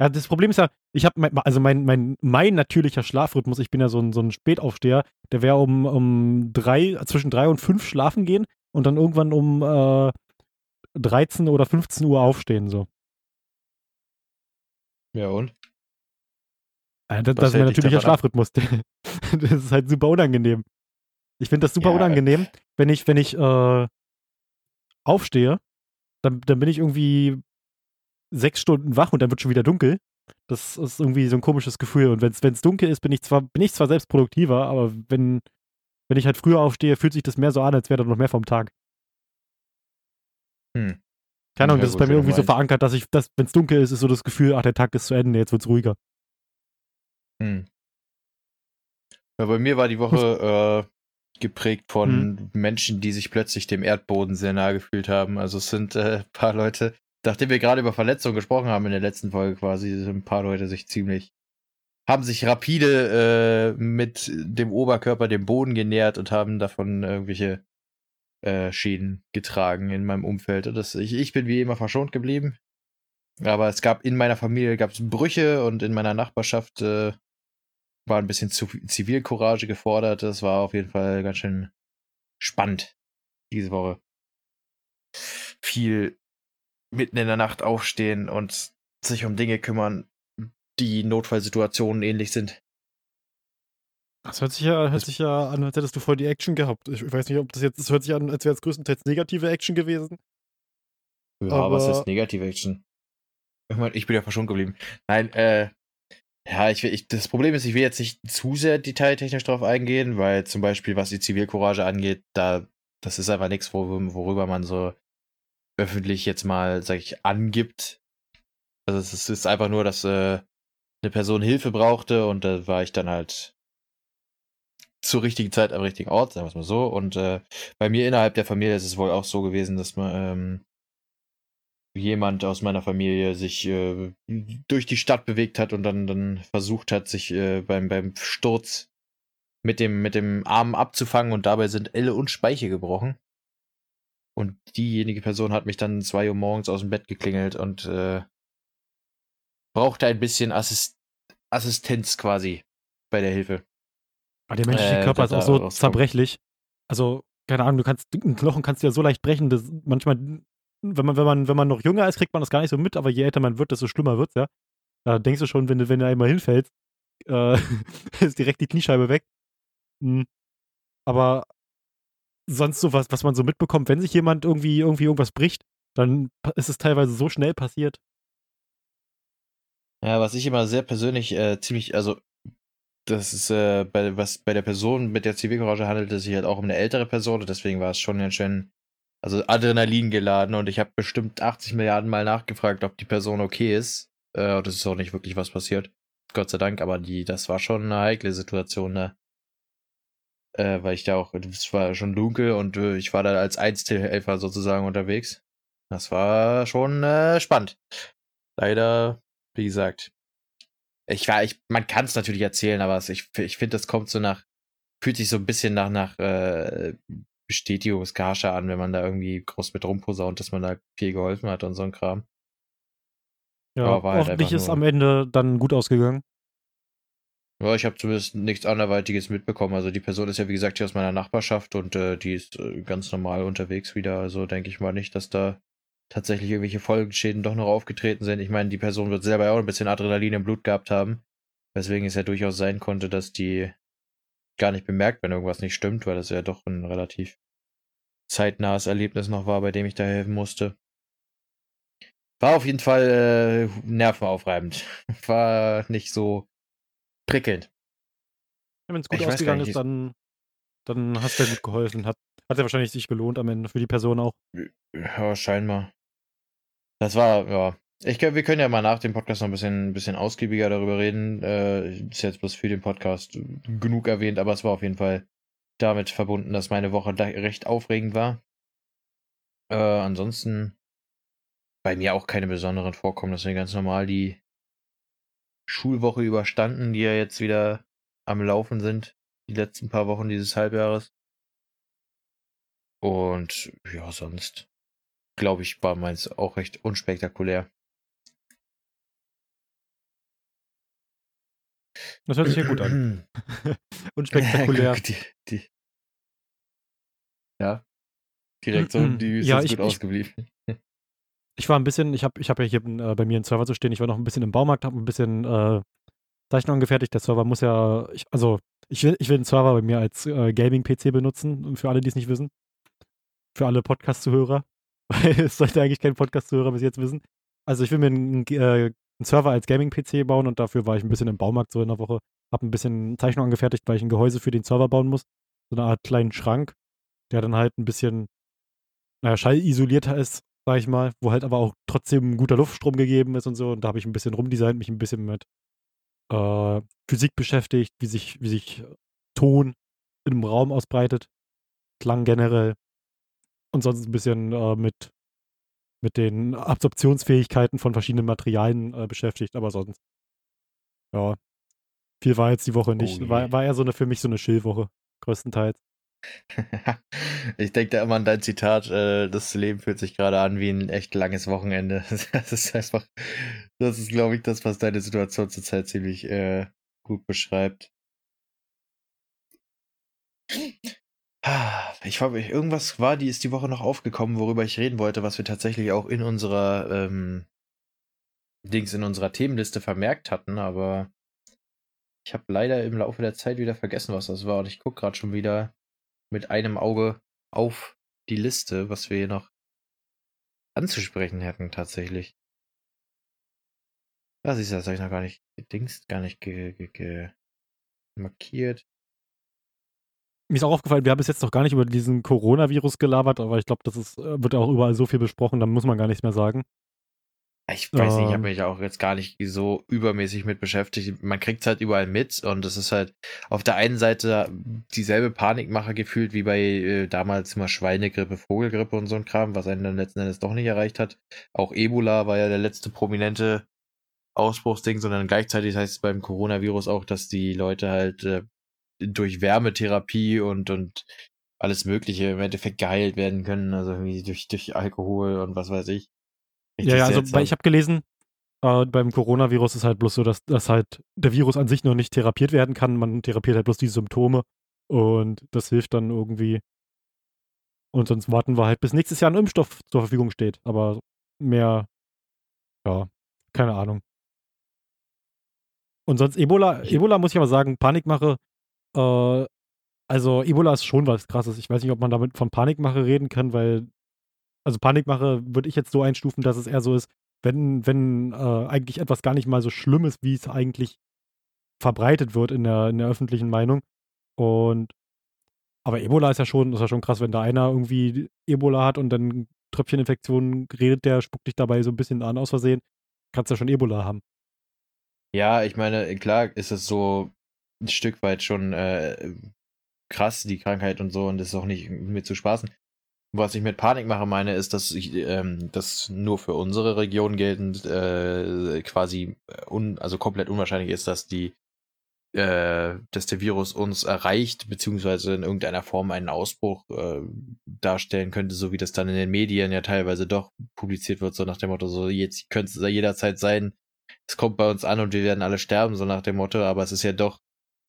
Ja, das Problem ist ja, ich habe, mein, also mein, mein, mein natürlicher Schlafrhythmus, ich bin ja so ein, so ein Spätaufsteher, der wäre um, um drei, zwischen drei und fünf schlafen gehen und dann irgendwann um äh, 13 oder 15 Uhr aufstehen, so. Ja, und? Ja, das, das ist mein natürlicher Schlafrhythmus. das ist halt super unangenehm. Ich finde das super ja. unangenehm, wenn ich, wenn ich äh, aufstehe, dann, dann bin ich irgendwie sechs Stunden wach und dann wird schon wieder dunkel. Das ist irgendwie so ein komisches Gefühl. Und wenn es dunkel ist, bin ich zwar, bin ich zwar selbst produktiver, aber wenn, wenn ich halt früher aufstehe, fühlt sich das mehr so an, als wäre da noch mehr vom Tag. Hm. Keine Ahnung, das ist bei mir irgendwie so verankert, dass ich, dass, wenn es dunkel ist, ist so das Gefühl, ach, der Tag ist zu Ende, jetzt wird es ruhiger. Hm. Ja, bei mir war die Woche äh, geprägt von hm. Menschen, die sich plötzlich dem Erdboden sehr nahe gefühlt haben. Also es sind ein äh, paar Leute, nachdem wir gerade über Verletzungen gesprochen haben in der letzten Folge quasi, sind ein paar Leute sich ziemlich, haben sich rapide äh, mit dem Oberkörper dem Boden genähert und haben davon irgendwelche äh, Schäden getragen in meinem Umfeld. Das, ich, ich bin wie immer verschont geblieben. Aber es gab in meiner Familie gab's Brüche und in meiner Nachbarschaft äh, war ein bisschen zu Zivilcourage gefordert. Das war auf jeden Fall ganz schön spannend diese Woche. Viel mitten in der Nacht aufstehen und sich um Dinge kümmern, die Notfallsituationen ähnlich sind. Das hört sich ja, hört sich ja an, als hättest du voll die Action gehabt. Ich weiß nicht, ob das jetzt, das hört sich an, als wäre es größtenteils negative Action gewesen. Ja, aber was ist negative Action? Ich, mein, ich bin ja verschont geblieben. Nein, äh, ja, ich, ich, das Problem ist, ich will jetzt nicht zu sehr detailtechnisch drauf eingehen, weil zum Beispiel, was die Zivilcourage angeht, da, das ist einfach nichts, worüber man so öffentlich jetzt mal, sag ich, angibt. Also es ist einfach nur, dass äh, eine Person Hilfe brauchte und da war ich dann halt zur richtigen Zeit am richtigen Ort, sagen wir es mal so. Und äh, bei mir innerhalb der Familie ist es wohl auch so gewesen, dass man ähm, jemand aus meiner Familie sich äh, durch die Stadt bewegt hat und dann, dann versucht hat, sich äh, beim, beim Sturz mit dem, mit dem Arm abzufangen und dabei sind Elle und Speiche gebrochen. Und diejenige Person hat mich dann zwei Uhr morgens aus dem Bett geklingelt und äh, brauchte ein bisschen Assist Assistenz quasi bei der Hilfe. Aber der menschliche äh, Körper ist auch so zerbrechlich. Also, keine Ahnung, du kannst, einen Knochen kannst du ja so leicht brechen, dass manchmal, wenn man, wenn man, wenn man noch jünger ist, kriegt man das gar nicht so mit, aber je älter man wird, desto schlimmer wird's, ja. Da denkst du schon, wenn du, wenn du einmal hinfällst, äh, ist direkt die Kniescheibe weg. Mhm. Aber sonst so was, was man so mitbekommt, wenn sich jemand irgendwie, irgendwie irgendwas bricht, dann ist es teilweise so schnell passiert. Ja, was ich immer sehr persönlich äh, ziemlich, also das ist äh, bei was bei der Person mit der Zivilcourage handelt es sich halt auch um eine ältere Person und deswegen war es schon ganz schön, also Adrenalin geladen und ich habe bestimmt 80 Milliarden Mal nachgefragt, ob die Person okay ist. Äh, und es ist auch nicht wirklich was passiert. Gott sei Dank, aber die, das war schon eine heikle Situation, ne? äh, weil ich da auch, es war schon dunkel und äh, ich war da als Einzelhelfer sozusagen unterwegs. Das war schon äh, spannend. Leider, wie gesagt, ich war, ich, man kann es natürlich erzählen, aber ich, ich finde, das kommt so nach, fühlt sich so ein bisschen nach, nach äh, Bestätigungskasche an, wenn man da irgendwie groß mit rumposaunt, dass man da viel geholfen hat und so ein Kram. Ja, halt hoffentlich ist am Ende dann gut ausgegangen. Ja, ich habe zumindest nichts anderweitiges mitbekommen. Also die Person ist ja, wie gesagt, hier aus meiner Nachbarschaft und äh, die ist äh, ganz normal unterwegs wieder. Also denke ich mal nicht, dass da tatsächlich irgendwelche Folgenschäden doch noch aufgetreten sind. Ich meine, die Person wird selber ja auch ein bisschen Adrenalin im Blut gehabt haben. Weswegen es ja durchaus sein konnte, dass die gar nicht bemerkt, wenn irgendwas nicht stimmt, weil das ja doch ein relativ zeitnahes Erlebnis noch war, bei dem ich da helfen musste. War auf jeden Fall äh, nervenaufreibend. War nicht so prickelnd. Ja, Wenn es gut ich ausgegangen ist, dann, dann hast du ja gut geholfen. Hat, hat ja wahrscheinlich sich gelohnt am Ende für die Person auch. Ja, scheinbar. Das war, ja. Ich, wir können ja mal nach dem Podcast noch ein bisschen, ein bisschen ausgiebiger darüber reden. Äh, ist jetzt bloß für den Podcast genug erwähnt, aber es war auf jeden Fall damit verbunden, dass meine Woche recht aufregend war. Äh, ansonsten bei mir auch keine besonderen Vorkommnisse. Ganz normal die Schulwoche überstanden, die ja jetzt wieder am Laufen sind, die letzten paar Wochen dieses Halbjahres. Und ja, sonst glaube ich, war meins auch recht unspektakulär. Das hört sich ja gut an. Unspektakulär. die, die, ja. Die Reaktion, die ist Ja, ich- gut ich- ausgeblieben. Ich war ein bisschen, ich habe ich hab ja hier äh, bei mir einen Server zu stehen, ich war noch ein bisschen im Baumarkt, habe ein bisschen äh, Zeichnungen angefertigt. Der Server muss ja, ich, also ich will, ich will den Server bei mir als äh, Gaming-PC benutzen, für alle, die es nicht wissen. Für alle Podcast-Zuhörer. Weil es sollte eigentlich kein Podcast-Zuhörer bis jetzt wissen. Also ich will mir einen, äh, einen Server als Gaming-PC bauen und dafür war ich ein bisschen im Baumarkt so in der Woche. Habe ein bisschen Zeichnungen angefertigt, weil ich ein Gehäuse für den Server bauen muss. So eine Art kleinen Schrank, der dann halt ein bisschen, naja, schallisolierter ist, sag ich mal, wo halt aber auch trotzdem ein guter Luftstrom gegeben ist und so. Und da habe ich ein bisschen rumdesignt, mich ein bisschen mit äh, Physik beschäftigt, wie sich, wie sich Ton in einem Raum ausbreitet, Klang generell. Und sonst ein bisschen äh, mit, mit den Absorptionsfähigkeiten von verschiedenen Materialien äh, beschäftigt, aber sonst. Ja. Viel war jetzt die Woche nicht. Oh war, war eher so eine für mich so eine Chillwoche, größtenteils. ich denke da immer an dein Zitat, äh, das Leben fühlt sich gerade an wie ein echt langes Wochenende. Das ist einfach, das ist, glaube ich, das, was deine Situation zurzeit ziemlich äh, gut beschreibt. Ah, Ich habe irgendwas war, die ist die Woche noch aufgekommen, worüber ich reden wollte, was wir tatsächlich auch in unserer ähm, Dings in unserer Themenliste vermerkt hatten, aber ich habe leider im Laufe der Zeit wieder vergessen, was das war und ich gucke gerade schon wieder mit einem Auge auf die Liste, was wir hier noch anzusprechen hätten tatsächlich. Das ist das habe ich noch gar nicht gedingst, gar nicht ge, ge, ge markiert. Mir ist auch aufgefallen, wir haben bis jetzt noch gar nicht über diesen Coronavirus gelabert, aber ich glaube, das ist, äh, wird auch überall so viel besprochen, da muss man gar nichts mehr sagen. Ich weiß nicht, ich habe Ähm. mich auch jetzt gar nicht so übermäßig mit beschäftigt. Man kriegt es halt überall mit und es ist halt auf der einen Seite dieselbe Panikmache gefühlt wie bei äh, damals immer Schweinegrippe, Vogelgrippe und so ein Kram, was einen dann letzten Endes doch nicht erreicht hat. Auch Ebola war ja der letzte prominente Ausbruchsding, sondern gleichzeitig heißt es beim Coronavirus auch, dass die Leute halt äh, durch Wärmetherapie und, und alles Mögliche im Endeffekt geheilt werden können, also irgendwie durch, durch Alkohol und was weiß ich. ja, ja, also bei, ich habe gelesen, äh, beim Coronavirus ist halt bloß so, dass, dass halt der Virus an sich noch nicht therapiert werden kann. Man therapiert halt bloß die Symptome und das hilft dann irgendwie. Und sonst warten wir halt, bis nächstes Jahr ein Impfstoff zur Verfügung steht. Aber mehr, ja, keine Ahnung. Und sonst Ebola, Ebola muss ich aber sagen, Panikmache, äh, also Ebola ist schon was krasses. Ich weiß nicht, ob man damit von Panikmache reden kann, weil, also Panikmache würde ich jetzt so einstufen, dass es eher so ist, wenn, wenn äh, eigentlich etwas gar nicht mal so schlimm ist, wie es eigentlich verbreitet wird in der, in der öffentlichen Meinung. Und aber Ebola ist ja schon, ist ja schon krass, wenn da einer irgendwie Ebola hat und dann Tröpfcheninfektionen redet, der spuckt dich dabei so ein bisschen an aus Versehen, kannst ja schon Ebola haben. Ja, ich meine, klar ist es so ein Stück weit schon äh, krass, die Krankheit und so, und das ist auch nicht mit zu spaßen. Was ich mit Panikmache meine, ist, dass ich ähm, das nur für unsere Region geltend äh, quasi un, also komplett unwahrscheinlich ist, dass die äh, dass der Virus uns erreicht, beziehungsweise in irgendeiner Form einen Ausbruch äh, darstellen könnte, so wie das dann in den Medien ja teilweise doch publiziert wird, so nach dem Motto, so jetzt könnte es jederzeit sein, es kommt bei uns an und wir werden alle sterben, so nach dem Motto, aber es ist ja doch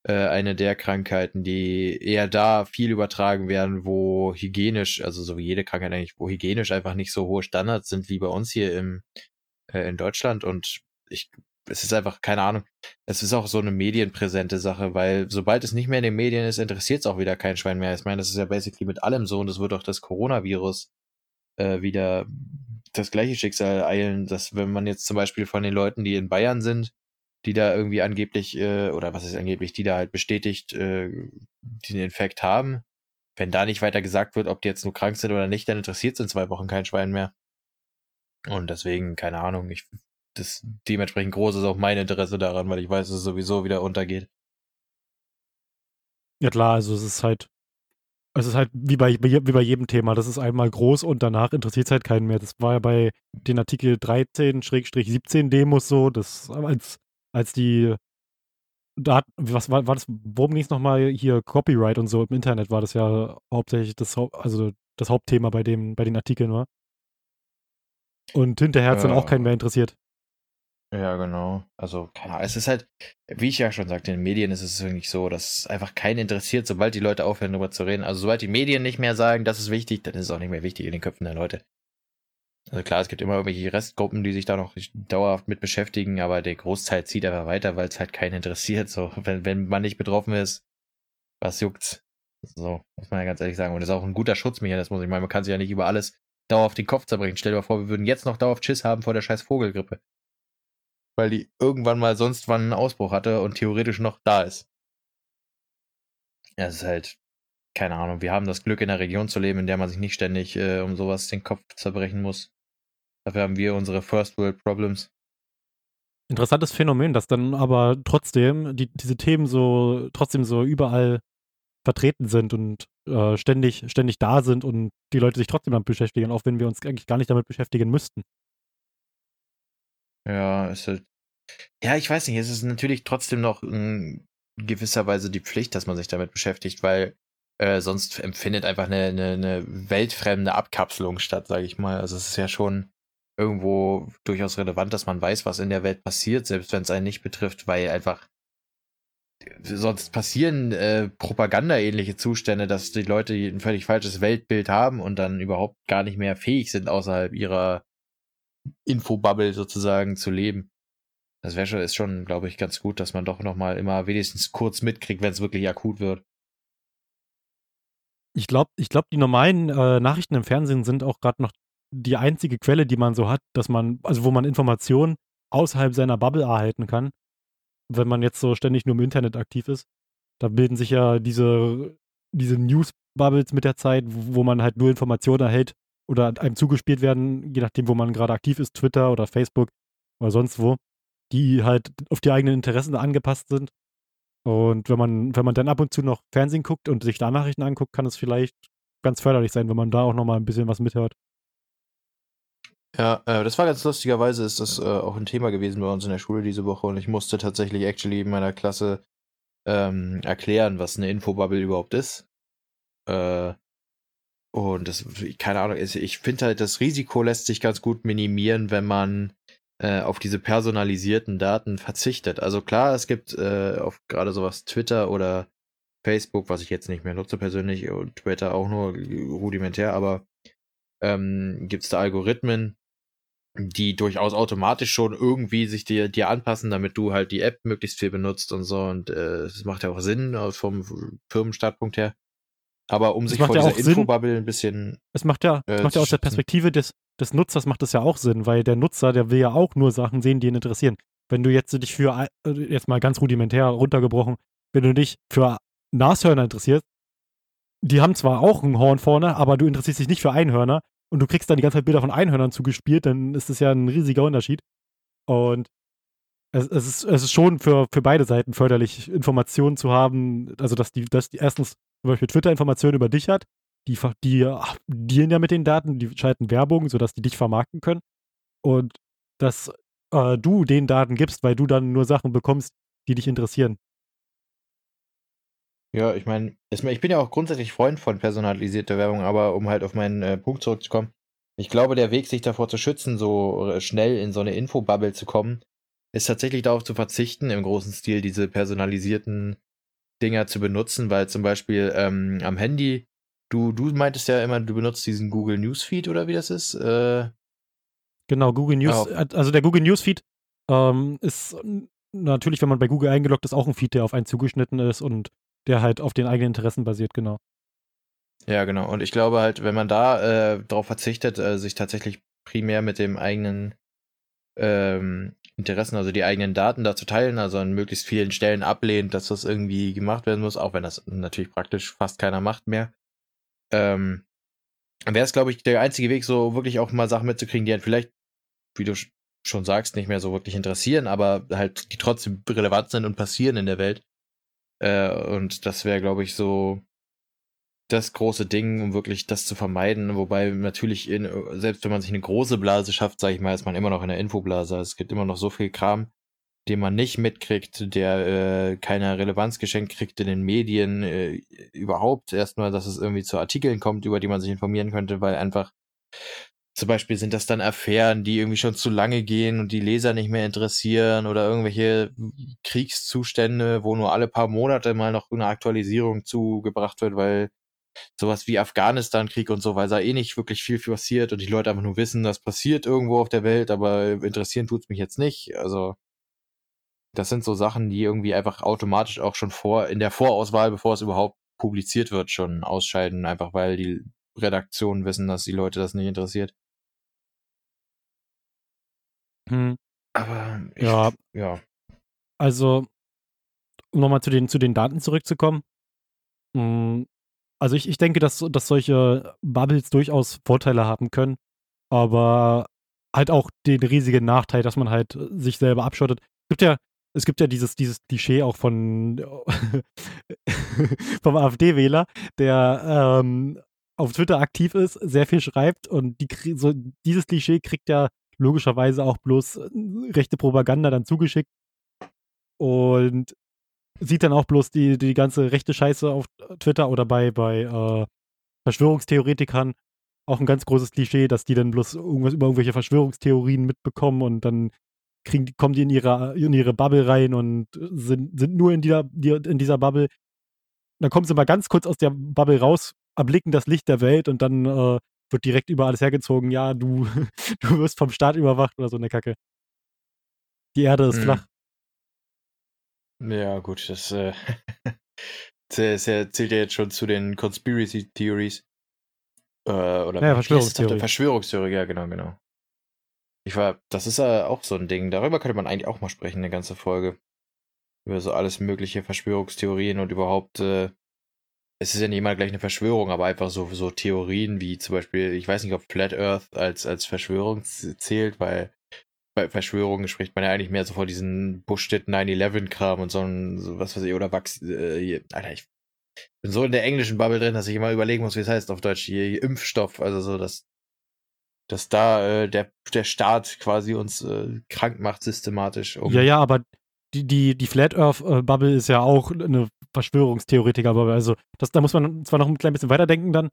äh, eine der Krankheiten, die eher da viel übertragen werden, wo hygienisch, also so wie jede Krankheit eigentlich, wo hygienisch einfach nicht so hohe Standards sind wie bei uns hier im, äh, in Deutschland und ich, es ist einfach, keine Ahnung, es ist auch so eine medienpräsente Sache, weil sobald es nicht mehr in den Medien ist, interessiert es auch wieder kein Schwein mehr. Ich meine, das ist ja basically mit allem so und das wird auch das Coronavirus äh, wieder das gleiche Schicksal eilen, dass wenn man jetzt zum Beispiel von den Leuten, die in Bayern sind, die da irgendwie angeblich, äh, oder was ist angeblich, die da halt bestätigt äh, den Infekt haben, wenn da nicht weiter gesagt wird, ob die jetzt nur krank sind oder nicht, dann interessiert es in zwei Wochen kein Schwein mehr. Und deswegen, keine Ahnung, ich das dementsprechend groß ist auch mein Interesse daran, weil ich weiß, dass es sowieso wieder untergeht. Ja klar, also es ist halt, es ist halt wie bei, wie bei jedem Thema, das ist einmal groß und danach interessiert es halt keinen mehr. Das war ja bei den Artikel 13-17 Demos so, das als, als die da was war, war das, worum ging es nochmal hier, Copyright und so im Internet war das ja hauptsächlich das, also das Hauptthema bei dem, bei den Artikeln war. Und hinterher hat es dann auch keinen mehr interessiert. Ja, genau. Also, keine Ahnung. Es ist halt, wie ich ja schon sagte, in den Medien ist es nicht so, dass einfach keinen interessiert, sobald die Leute aufhören, darüber zu reden. Also, sobald die Medien nicht mehr sagen, das ist wichtig, dann ist es auch nicht mehr wichtig in den Köpfen der Leute. Also klar, es gibt immer irgendwelche Restgruppen, die sich da noch dauerhaft mit beschäftigen, aber der Großteil zieht einfach weiter, weil es halt keinen interessiert. So, wenn, wenn man nicht betroffen ist, was juckt's? So, muss man ja ganz ehrlich sagen. Und das ist auch ein guter Schutzmechanismus. Ich meine, man kann sich ja nicht über alles dauerhaft den Kopf zerbrechen. Stell dir mal vor, wir würden jetzt noch dauerhaft Schiss haben vor der scheiß Vogelgrippe. Weil die irgendwann mal sonst wann einen Ausbruch hatte und theoretisch noch da ist. Ja, es ist halt, keine Ahnung, wir haben das Glück, in einer Region zu leben, in der man sich nicht ständig äh, um sowas den Kopf zerbrechen muss. Dafür haben wir unsere First World Problems. Interessantes Phänomen, dass dann aber trotzdem die, diese Themen so trotzdem so überall vertreten sind und äh, ständig, ständig da sind und die Leute sich trotzdem damit beschäftigen, auch wenn wir uns eigentlich gar nicht damit beschäftigen müssten. Ja, ist halt. Ja, ich weiß nicht, es ist natürlich trotzdem noch in gewisser Weise die Pflicht, dass man sich damit beschäftigt, weil äh, sonst empfindet einfach eine, eine, eine weltfremde Abkapselung statt, sage ich mal. Also es ist ja schon irgendwo durchaus relevant, dass man weiß, was in der Welt passiert, selbst wenn es einen nicht betrifft, weil einfach sonst passieren äh, Propaganda-ähnliche Zustände, dass die Leute ein völlig falsches Weltbild haben und dann überhaupt gar nicht mehr fähig sind, außerhalb ihrer Infobubble sozusagen zu leben. Das wäre schon, ist schon, glaube ich, ganz gut, dass man doch nochmal immer wenigstens kurz mitkriegt, wenn es wirklich akut wird. Ich glaube, ich glaub, die normalen äh, Nachrichten im Fernsehen sind auch gerade noch die einzige Quelle, die man so hat, dass man, also wo man Informationen außerhalb seiner Bubble erhalten kann wenn man jetzt so ständig nur im Internet aktiv ist. Da bilden sich ja diese, diese News-Bubbles mit der Zeit, wo man halt nur Informationen erhält oder einem zugespielt werden, je nachdem, wo man gerade aktiv ist, Twitter oder Facebook oder sonst wo, die halt auf die eigenen Interessen angepasst sind. Und wenn man, wenn man dann ab und zu noch Fernsehen guckt und sich da Nachrichten anguckt, kann es vielleicht ganz förderlich sein, wenn man da auch nochmal ein bisschen was mithört. Ja, äh, das war ganz lustigerweise, ist das äh, auch ein Thema gewesen bei uns in der Schule diese Woche und ich musste tatsächlich actually in meiner Klasse ähm, erklären, was eine Infobubble überhaupt ist. Äh, und das, keine Ahnung, ich finde halt, das Risiko lässt sich ganz gut minimieren, wenn man äh, auf diese personalisierten Daten verzichtet. Also klar, es gibt äh, auf gerade sowas Twitter oder Facebook, was ich jetzt nicht mehr nutze persönlich, und Twitter auch nur rudimentär, aber ähm, gibt es da Algorithmen, die durchaus automatisch schon irgendwie sich dir, dir anpassen, damit du halt die App möglichst viel benutzt und so. Und äh, das macht ja auch Sinn äh, vom Firmenstartpunkt her. Aber um sich vor ja dieser Infobubble ein bisschen. Es macht ja, äh, es macht ja aus der Perspektive des, des Nutzers macht das ja auch Sinn, weil der Nutzer, der will ja auch nur Sachen sehen, die ihn interessieren. Wenn du jetzt dich für, äh, jetzt mal ganz rudimentär runtergebrochen, wenn du dich für Nashörner interessierst, die haben zwar auch ein Horn vorne, aber du interessierst dich nicht für Einhörner und du kriegst dann die ganze Zeit Bilder von Einhörnern zugespielt, dann ist das ja ein riesiger Unterschied. Und es, es, ist, es ist schon für, für beide Seiten förderlich, Informationen zu haben, also dass die, dass die erstens zum Beispiel Twitter Informationen über dich hat, die, die dienen ja mit den Daten, die schalten Werbung, sodass die dich vermarkten können. Und dass äh, du den Daten gibst, weil du dann nur Sachen bekommst, die dich interessieren. Ja, ich meine, ich bin ja auch grundsätzlich Freund von personalisierter Werbung, aber um halt auf meinen äh, Punkt zurückzukommen, ich glaube, der Weg, sich davor zu schützen, so äh, schnell in so eine Infobubble zu kommen, ist tatsächlich darauf zu verzichten, im großen Stil diese personalisierten Dinger zu benutzen, weil zum Beispiel ähm, am Handy, du, du meintest ja immer, du benutzt diesen Google Newsfeed oder wie das ist. Äh, genau, Google News, oh. also der Google Newsfeed ähm, ist natürlich, wenn man bei Google eingeloggt ist, auch ein Feed, der auf einen zugeschnitten ist und der halt auf den eigenen Interessen basiert, genau. Ja, genau. Und ich glaube halt, wenn man da äh, darauf verzichtet, äh, sich tatsächlich primär mit dem eigenen ähm, Interessen, also die eigenen Daten da zu teilen, also an möglichst vielen Stellen ablehnt, dass das irgendwie gemacht werden muss, auch wenn das natürlich praktisch fast keiner macht mehr. Ähm, wäre es, glaube ich, der einzige Weg, so wirklich auch mal Sachen mitzukriegen, die halt vielleicht, wie du schon sagst, nicht mehr so wirklich interessieren, aber halt die trotzdem relevant sind und passieren in der Welt. Äh, und das wäre, glaube ich, so das große Ding, um wirklich das zu vermeiden. Wobei natürlich, in, selbst wenn man sich eine große Blase schafft, sage ich mal, ist man immer noch in der Infoblase. Es gibt immer noch so viel Kram, den man nicht mitkriegt, der äh, keine Relevanz geschenkt kriegt in den Medien, äh, überhaupt erstmal, dass es irgendwie zu Artikeln kommt, über die man sich informieren könnte, weil einfach zum Beispiel sind das dann Affären, die irgendwie schon zu lange gehen und die Leser nicht mehr interessieren oder irgendwelche Kriegszustände, wo nur alle paar Monate mal noch eine Aktualisierung zugebracht wird, weil sowas wie Afghanistan-Krieg und so, weil da eh nicht wirklich viel passiert und die Leute einfach nur wissen, das passiert irgendwo auf der Welt, aber interessieren tut's mich jetzt nicht. Also das sind so Sachen, die irgendwie einfach automatisch auch schon vor, in der Vorauswahl, bevor es überhaupt publiziert wird, schon ausscheiden, einfach weil die Redaktionen wissen, dass die Leute das nicht interessiert. Hm. Aber ich, Ja. ja. Also, um nochmal zu den, zu den Daten zurückzukommen. Mm, Also ich, ich denke, dass, dass solche Bubbles durchaus Vorteile haben können, aber halt auch den riesigen Nachteil, dass man halt sich selber abschottet. Es gibt ja, es gibt ja dieses, dieses Klischee auch von vom AfD-Wähler, der ähm, auf Twitter aktiv ist, sehr viel schreibt und die, so, dieses Klischee kriegt ja logischerweise auch bloß äh, rechte Propaganda dann zugeschickt und sieht dann auch bloß die, die ganze rechte Scheiße auf Twitter oder bei, bei äh, Verschwörungstheoretikern auch ein ganz großes Klischee, dass die dann bloß irgendwas über irgendwelche Verschwörungstheorien mitbekommen und dann kriegen, kommen die in ihre, in ihre Bubble rein und sind, sind nur in dieser, die, in dieser Bubble. Dann kommen sie mal ganz kurz aus der Bubble raus, erblicken das Licht der Welt und dann äh, wird direkt über alles hergezogen, ja, du, du wirst vom Staat überwacht oder so eine Kacke. Die Erde ist Hm. flach. Ja, gut, das, äh, das zählt ja jetzt schon zu den Conspiracy Theories. Äh, oder Ja, das? Verschwörungstheorie. Verschwörungstheorie, ja, genau, genau. Ich war, das ist ja auch so ein Ding. Darüber könnte man eigentlich auch mal sprechen, eine ganze Folge. Über so alles mögliche Verschwörungstheorien und überhaupt, äh, es ist ja nicht immer gleich eine Verschwörung, aber einfach so, so Theorien wie zum Beispiel, ich weiß nicht, ob Flat Earth als, als Verschwörung zählt, weil bei Verschwörungen spricht man ja eigentlich mehr so vor diesen Bullshit 9-11-Kram und so, ein, so was weiß ich, oder Wachs, äh, Alter, ich bin so in der englischen Bubble drin, dass ich immer überlegen muss, wie es heißt auf Deutsch, hier Impfstoff, also so, dass, dass da äh, der, der Staat quasi uns äh, krank macht systematisch. Um, Ja, ja, aber die, die, die Flat Earth äh, Bubble ist ja auch eine Verschwörungstheoretiker-Bubble. Also das, da muss man zwar noch ein klein bisschen weiterdenken dann,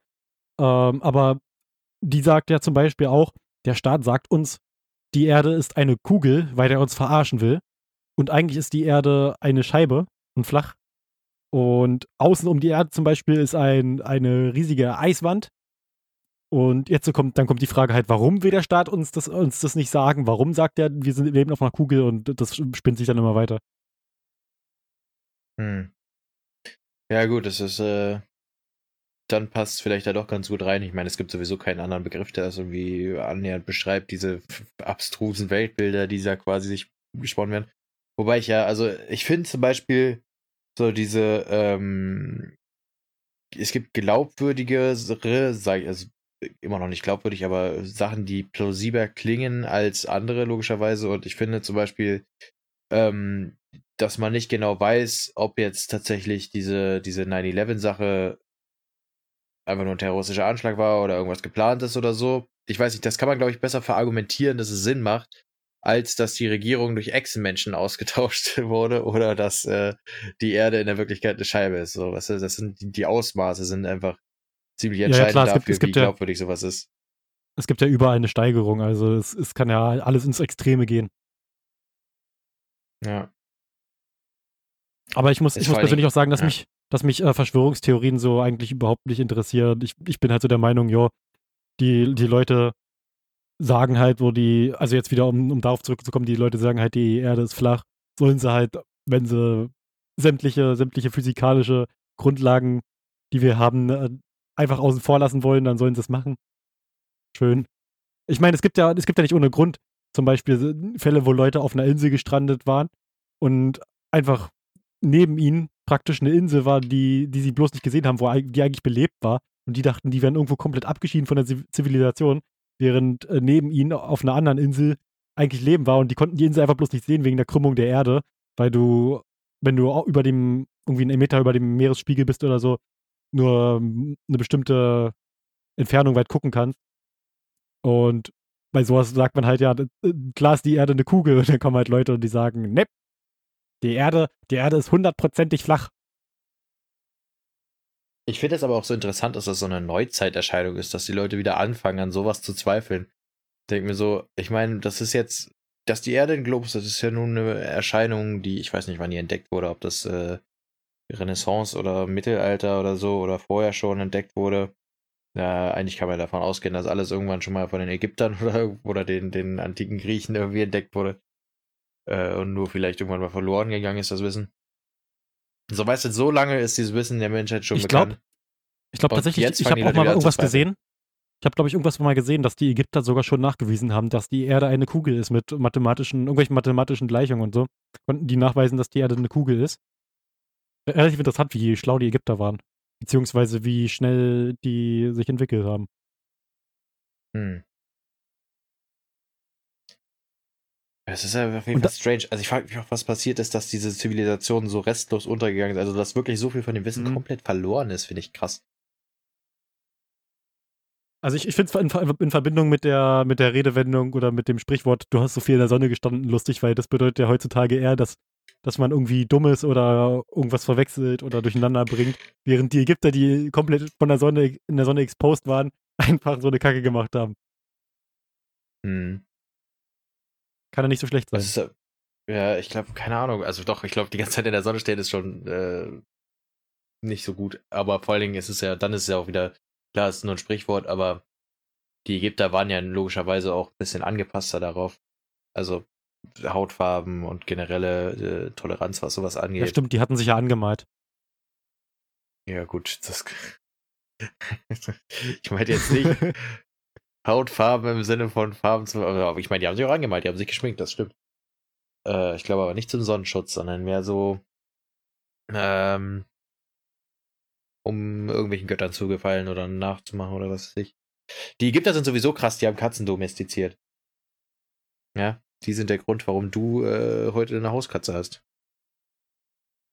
ähm, aber die sagt ja zum Beispiel auch, der Staat sagt uns, die Erde ist eine Kugel, weil er uns verarschen will. Und eigentlich ist die Erde eine Scheibe und flach. Und außen um die Erde zum Beispiel ist ein, eine riesige Eiswand. Und jetzt so kommt, dann kommt die Frage halt, warum will der Staat uns das, uns das nicht sagen? Warum sagt er, wir sind, leben auf einer Kugel und das spinnt sich dann immer weiter? Hm. Ja, gut, das ist, äh, dann passt vielleicht da doch ganz gut rein. Ich meine, es gibt sowieso keinen anderen Begriff, der das irgendwie annähernd beschreibt, diese abstrusen Weltbilder, die da quasi sich gesponnen werden. Wobei ich ja, also ich finde zum Beispiel so diese, ähm, es gibt glaubwürdigere, sag ich, also immer noch nicht glaubwürdig, aber Sachen, die plausibler klingen als andere, logischerweise. Und ich finde zum Beispiel, ähm, dass man nicht genau weiß, ob jetzt tatsächlich diese, diese 9-11-Sache einfach nur ein terroristischer Anschlag war oder irgendwas geplant ist oder so. Ich weiß nicht, das kann man, glaube ich, besser verargumentieren, dass es Sinn macht, als dass die Regierung durch Echsenmenschen ausgetauscht wurde oder dass äh, die Erde in der Wirklichkeit eine Scheibe ist. So, du, das sind die, Ausmaße sind einfach ziemlich ja, entscheidend klar, es gibt- dafür, gibt wie ja- glaubwürdig sowas ist. Es gibt ja überall eine Steigerung, also es, es kann ja alles ins Extreme gehen. Ja. Aber ich muss, ich muss persönlich auch sagen, dass ja. mich, dass mich äh, Verschwörungstheorien so eigentlich überhaupt nicht interessieren. Ich, ich bin halt so der Meinung, jo, die, die Leute sagen halt, wo die, also jetzt wieder, um, um darauf zurückzukommen, die Leute sagen halt, die Erde ist flach, sollen sie halt, wenn sie sämtliche, sämtliche physikalische Grundlagen, die wir haben, äh, einfach außen vor lassen wollen, dann sollen sie es machen. Schön. Ich meine, es gibt ja, es gibt ja nicht ohne Grund zum Beispiel Fälle, wo Leute auf einer Insel gestrandet waren und einfach neben ihnen praktisch eine Insel war, die, die sie bloß nicht gesehen haben, wo die eigentlich belebt war. Und die dachten, die wären irgendwo komplett abgeschieden von der Ziv- Zivilisation, während äh, neben ihnen auf einer anderen Insel eigentlich Leben war und die konnten die Insel einfach bloß nicht sehen wegen der Krümmung der Erde, weil du, wenn du über dem, irgendwie einen Meter über dem Meeresspiegel bist oder so, nur ähm, eine bestimmte Entfernung weit gucken kannst. Und bei sowas sagt man halt, ja, äh, klar ist die Erde eine Kugel und dann kommen halt Leute und die sagen, ne, die Erde, die Erde ist hundertprozentig flach. Ich finde es aber auch so interessant, dass das so eine Neuzeiterscheinung ist, dass die Leute wieder anfangen, an sowas zu zweifeln. Denke mir so, ich meine, das ist jetzt, dass die Erde ein Globus, das ist ja nun eine Erscheinung, die, ich weiß nicht, wann die entdeckt wurde, ob das äh, Renaissance oder Mittelalter oder so oder vorher schon entdeckt wurde. Ja, eigentlich kann man davon ausgehen, dass alles irgendwann schon mal von den Ägyptern oder, oder den, den antiken Griechen irgendwie entdeckt wurde. Äh, und nur vielleicht irgendwann mal verloren gegangen ist, das Wissen. So weißt du, so lange ist dieses Wissen der Menschheit schon ich glaub, bekannt. Ich glaube tatsächlich, ich habe auch mal irgendwas gesehen. Ich habe, glaube ich, irgendwas mal gesehen, dass die Ägypter sogar schon nachgewiesen haben, dass die Erde eine Kugel ist mit mathematischen, irgendwelchen mathematischen Gleichungen und so. Konnten die nachweisen, dass die Erde eine Kugel ist. Relativ interessant, wie schlau die Ägypter waren. Beziehungsweise wie schnell die sich entwickelt haben. Hm. Es ist ja auf jeden Fall strange. Also ich frage mich auch, was passiert ist, dass diese Zivilisation so restlos untergegangen ist. Also dass wirklich so viel von dem Wissen mhm. komplett verloren ist, finde ich krass. Also ich, ich finde es in, in, Verbindung mit der, mit der Redewendung oder mit dem Sprichwort, du hast so viel in der Sonne gestanden, lustig, weil das bedeutet ja heutzutage eher, dass, dass man irgendwie dumm ist oder irgendwas verwechselt oder durcheinander bringt, während die Ägypter, die komplett von der Sonne in der Sonne exposed waren, einfach so eine Kacke gemacht haben. Hm. Kann ja nicht so schlecht sein. Ist, ja, ich glaube, keine Ahnung. Also doch, ich glaube, die ganze Zeit in der Sonne stehen ist schon äh, nicht so gut. Aber vor allen Dingen ist es ja, dann ist es ja auch wieder, klar, es ist nur ein Sprichwort, aber die Ägypter waren ja logischerweise auch ein bisschen angepasster darauf. Also Hautfarben und generelle äh, Toleranz, was sowas angeht. Ja, stimmt, die hatten sich ja angemalt. Ja, gut, das. ich meine jetzt nicht, Hautfarben im Sinne von Farben zu. Ich meine, die haben sich auch angemalt, die haben sich geschminkt, das stimmt. Äh, ich glaube aber nicht zum Sonnenschutz, sondern mehr so. Ähm, um irgendwelchen Göttern zu gefallen oder nachzumachen oder was weiß ich. Die Ägypter sind sowieso krass, die haben Katzen domestiziert. Ja, die sind der Grund, warum du äh, heute eine Hauskatze hast.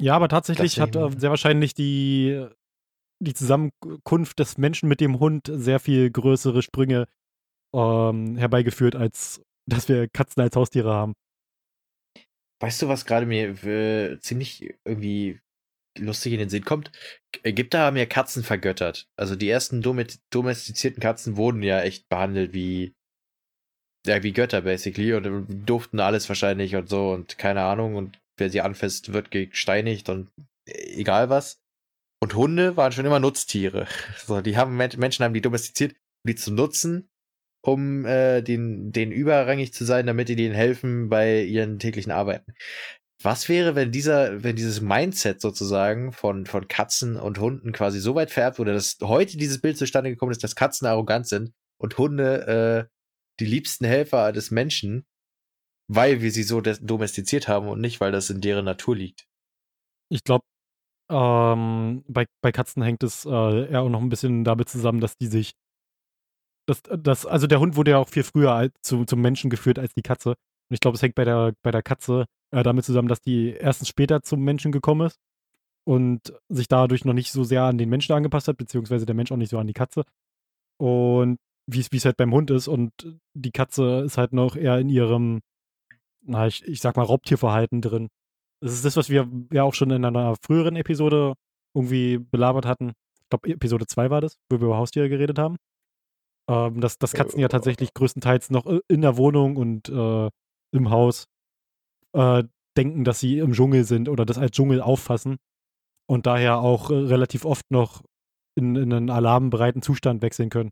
Ja, aber tatsächlich hat äh, sehr wahrscheinlich die, die Zusammenkunft des Menschen mit dem Hund sehr viel größere Sprünge ähm, herbeigeführt, als dass wir Katzen als Haustiere haben. Weißt du, was gerade mir äh, ziemlich irgendwie lustig in den Sinn kommt? Ägypter haben ja Katzen vergöttert. Also die ersten domestizierten Katzen wurden ja echt behandelt wie ja, wie Götter basically und durften alles wahrscheinlich und so und keine Ahnung und wer sie anfasst, wird gesteinigt und äh, egal was. Und Hunde waren schon immer Nutztiere. So, die haben Menschen haben die domestiziert, um die zu nutzen um äh, den, den überrangig zu sein, damit die denen helfen bei ihren täglichen Arbeiten. Was wäre, wenn dieser, wenn dieses Mindset sozusagen von, von Katzen und Hunden quasi so weit vererbt wurde, dass heute dieses Bild zustande gekommen ist, dass Katzen arrogant sind und Hunde äh, die liebsten Helfer des Menschen, weil wir sie so domestiziert haben und nicht, weil das in deren Natur liegt. Ich glaube, ähm, bei, bei Katzen hängt es äh, eher auch noch ein bisschen damit zusammen, dass die sich das, das, also der Hund wurde ja auch viel früher zu, zum Menschen geführt als die Katze. Und ich glaube, es hängt bei der, bei der Katze äh, damit zusammen, dass die erstens später zum Menschen gekommen ist und sich dadurch noch nicht so sehr an den Menschen angepasst hat, beziehungsweise der Mensch auch nicht so an die Katze. Und wie es halt beim Hund ist und die Katze ist halt noch eher in ihrem, na, ich, ich sag mal, Raubtierverhalten drin. Das ist das, was wir ja auch schon in einer früheren Episode irgendwie belabert hatten. Ich glaube, Episode 2 war das, wo wir über Haustiere geredet haben. Ähm, dass, dass Katzen ja äh, tatsächlich größtenteils noch äh, in der Wohnung und äh, im Haus äh, denken, dass sie im Dschungel sind oder das als Dschungel auffassen und daher auch äh, relativ oft noch in, in einen alarmbereiten Zustand wechseln können.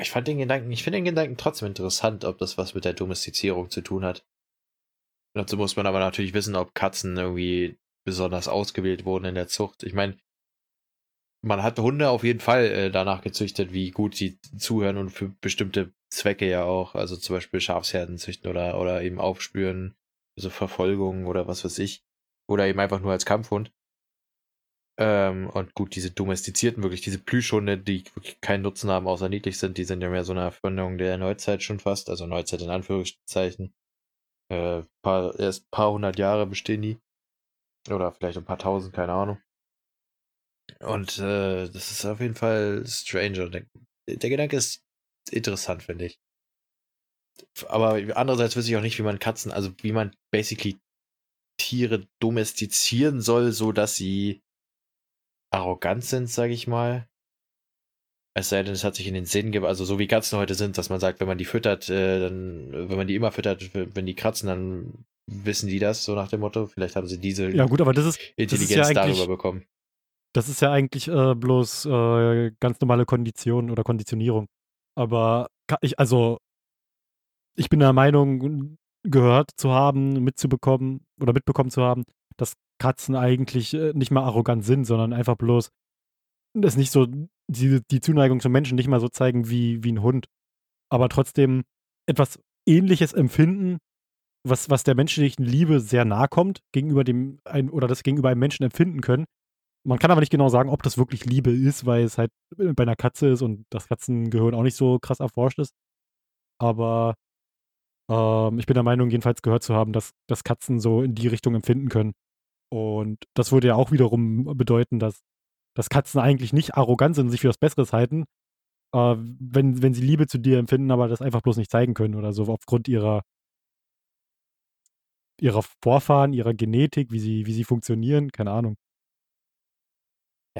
Ich fand den Gedanken, ich finde den Gedanken trotzdem interessant, ob das was mit der Domestizierung zu tun hat. Dazu muss man aber natürlich wissen, ob Katzen irgendwie besonders ausgewählt wurden in der Zucht. Ich meine, man hat Hunde auf jeden Fall äh, danach gezüchtet, wie gut sie zuhören und für bestimmte Zwecke ja auch, also zum Beispiel Schafsherden züchten oder, oder eben aufspüren, also Verfolgung oder was weiß ich. Oder eben einfach nur als Kampfhund. Ähm, und gut, diese domestizierten, wirklich diese Plüschhunde, die wirklich keinen Nutzen haben, außer niedlich sind, die sind ja mehr so eine Erfindung der Neuzeit schon fast, also Neuzeit in Anführungszeichen. Äh, paar, erst ein paar hundert Jahre bestehen die. Oder vielleicht ein paar tausend, keine Ahnung. Und äh, das ist auf jeden Fall strange. Der, der Gedanke ist interessant, finde ich. Aber andererseits weiß ich auch nicht, wie man Katzen, also wie man basically Tiere domestizieren soll, so dass sie arrogant sind, sage ich mal. Es sei denn, es hat sich in den Sinn gegeben, also so wie Katzen heute sind, dass man sagt, wenn man die füttert, äh, dann, wenn man die immer füttert, wenn die kratzen, dann wissen die das, so nach dem Motto. Vielleicht haben sie diese Ja, gut, aber das ist, Intelligenz das ist ja darüber bekommen. Das ist ja eigentlich äh, bloß äh, ganz normale Kondition oder Konditionierung. Aber ich, also, ich bin der Meinung, gehört zu haben, mitzubekommen oder mitbekommen zu haben, dass Katzen eigentlich äh, nicht mal arrogant sind, sondern einfach bloß das nicht so, die, die Zuneigung zum Menschen nicht mal so zeigen wie, wie ein Hund. Aber trotzdem etwas ähnliches empfinden, was, was der menschlichen Liebe sehr nahe kommt, gegenüber dem, ein, oder das gegenüber einem Menschen empfinden können. Man kann aber nicht genau sagen, ob das wirklich Liebe ist, weil es halt bei einer Katze ist und das Katzengehirn auch nicht so krass erforscht ist. Aber ähm, ich bin der Meinung, jedenfalls gehört zu haben, dass, dass Katzen so in die Richtung empfinden können. Und das würde ja auch wiederum bedeuten, dass, dass Katzen eigentlich nicht arrogant sind und sich für was Besseres halten, äh, wenn, wenn sie Liebe zu dir empfinden, aber das einfach bloß nicht zeigen können oder so aufgrund ihrer, ihrer Vorfahren, ihrer Genetik, wie sie, wie sie funktionieren, keine Ahnung.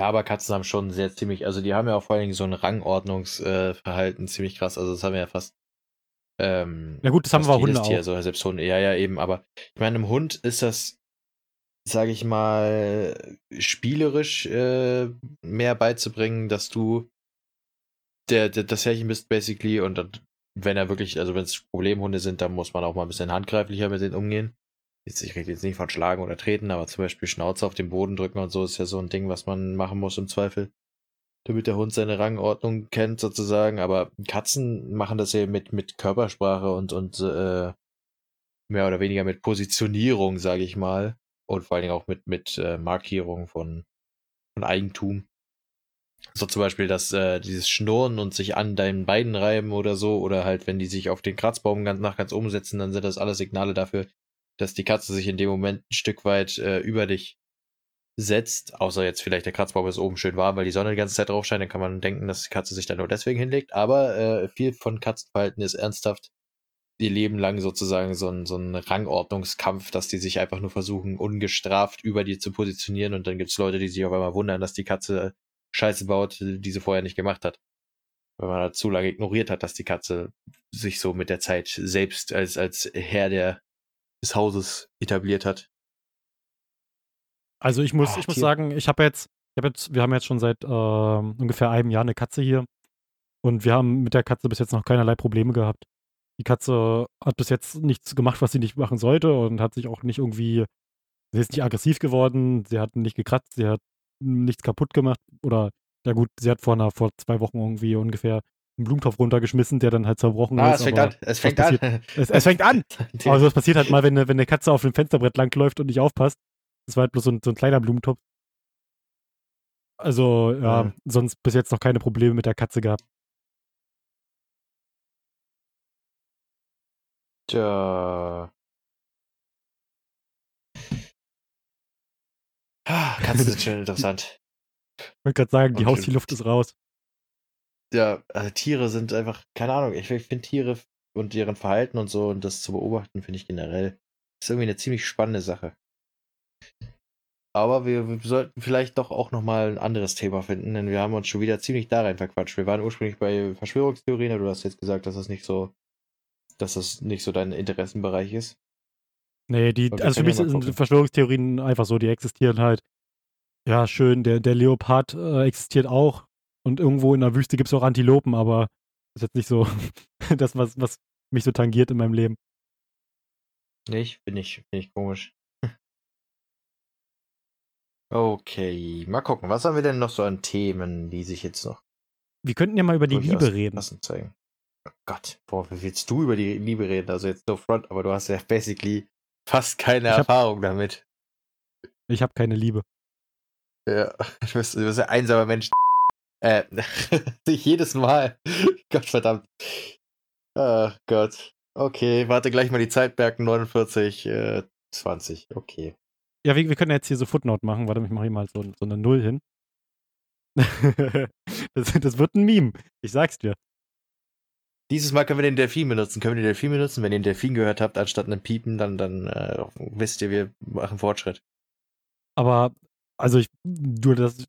Ja, aber Katzen haben schon sehr ziemlich, also die haben ja auch vor allen Dingen so ein Rangordnungsverhalten äh, ziemlich krass. Also das haben wir ja fast. Ähm, ja gut, das haben wir Hunde Tier, auch. So, selbst Hunde, ja, ja, eben. Aber ich meine, einem Hund ist das, sage ich mal, spielerisch äh, mehr beizubringen, dass du der, der, das Herrchen bist, basically. Und wenn er wirklich, also wenn es Problemhunde sind, dann muss man auch mal ein bisschen handgreiflicher mit denen umgehen jetzt, ich rede jetzt nicht von Schlagen oder Treten, aber zum Beispiel Schnauze auf den Boden drücken und so ist ja so ein Ding, was man machen muss im Zweifel. Damit der Hund seine Rangordnung kennt, sozusagen. Aber Katzen machen das ja mit, mit Körpersprache und, und äh, mehr oder weniger mit Positionierung, sage ich mal. Und vor allen Dingen auch mit, mit äh, Markierung von, von Eigentum. So zum Beispiel das, äh, dieses Schnurren und sich an deinen Beinen reiben oder so, oder halt, wenn die sich auf den Kratzbaum ganz nach ganz oben setzen, dann sind das alles Signale dafür, dass die Katze sich in dem Moment ein Stück weit äh, über dich setzt, außer jetzt vielleicht der Kratzbaum ist oben schön warm, weil die Sonne die ganze Zeit drauf scheint, dann kann man denken, dass die Katze sich da nur deswegen hinlegt. Aber äh, viel von Katzenverhalten ist ernsthaft ihr Leben lang sozusagen so ein, so ein Rangordnungskampf, dass die sich einfach nur versuchen, ungestraft über die zu positionieren und dann gibt es Leute, die sich auf einmal wundern, dass die Katze Scheiße baut, die sie vorher nicht gemacht hat. Weil man halt zu lange ignoriert hat, dass die Katze sich so mit der Zeit selbst als, als Herr der des Hauses etabliert hat. Also ich muss, Ach, ich muss sagen, ich habe jetzt, ich habe jetzt, wir haben jetzt schon seit äh, ungefähr einem Jahr eine Katze hier und wir haben mit der Katze bis jetzt noch keinerlei Probleme gehabt. Die Katze hat bis jetzt nichts gemacht, was sie nicht machen sollte und hat sich auch nicht irgendwie, sie ist nicht aggressiv geworden, sie hat nicht gekratzt, sie hat nichts kaputt gemacht oder ja gut, sie hat vor einer, vor zwei Wochen irgendwie ungefähr einen Blumentopf runtergeschmissen, der dann halt zerbrochen ah, ist. Es fängt an. Es fängt an. Es, es, fängt an. aber so was passiert halt mal, wenn, wenn eine Katze auf dem Fensterbrett langläuft und nicht aufpasst. Das war halt bloß so ein, so ein kleiner Blumentopf. Also, ja, ja, sonst bis jetzt noch keine Probleme mit der Katze gehabt. Tja. Ah, Katzen sind schon interessant. Ich wollte gerade sagen, die Haustierluft ist raus ja, also Tiere sind einfach, keine Ahnung, ich, ich finde Tiere und deren Verhalten und so und das zu beobachten, finde ich generell, ist irgendwie eine ziemlich spannende Sache. Aber wir, wir, sollten vielleicht doch auch nochmal ein anderes Thema finden, denn wir haben uns schon wieder ziemlich da rein verquatscht. Wir waren ursprünglich bei Verschwörungstheorien, aber du hast jetzt gesagt, dass das nicht so, dass das nicht so dein Interessenbereich ist. Nee, die, also für mich sind Verschwörungstheorien einfach so, die existieren halt. Ja, schön, der, der Leopard äh, existiert auch. Und irgendwo in der Wüste gibt es auch Antilopen, aber das ist jetzt nicht so das, was, was mich so tangiert in meinem Leben. Nicht, bin ich, bin ich komisch. Okay, mal gucken. Was haben wir denn noch so an Themen, die sich jetzt noch. Wir könnten ja mal über die Liebe reden. Zeigen. Oh Gott, boah, wie willst du über die Liebe reden? Also jetzt no front, aber du hast ja basically fast keine hab, Erfahrung damit. Ich habe keine Liebe. Ja, du bist, du bist ein einsamer Mensch. Äh, nicht jedes Mal. Gott verdammt. Ach Gott. Okay, warte gleich mal die Zeit merken. 49, äh, 20. Okay. Ja, wir, wir können jetzt hier so Footnote machen. Warte, ich mache hier mal so, so eine Null hin. das, das wird ein Meme. Ich sag's dir. Dieses Mal können wir den Delfin benutzen. Können wir den Delfin benutzen? Wenn ihr den Delfin gehört habt, anstatt einem Piepen, dann, dann äh, wisst ihr, wir machen Fortschritt. Aber, also ich, du, das,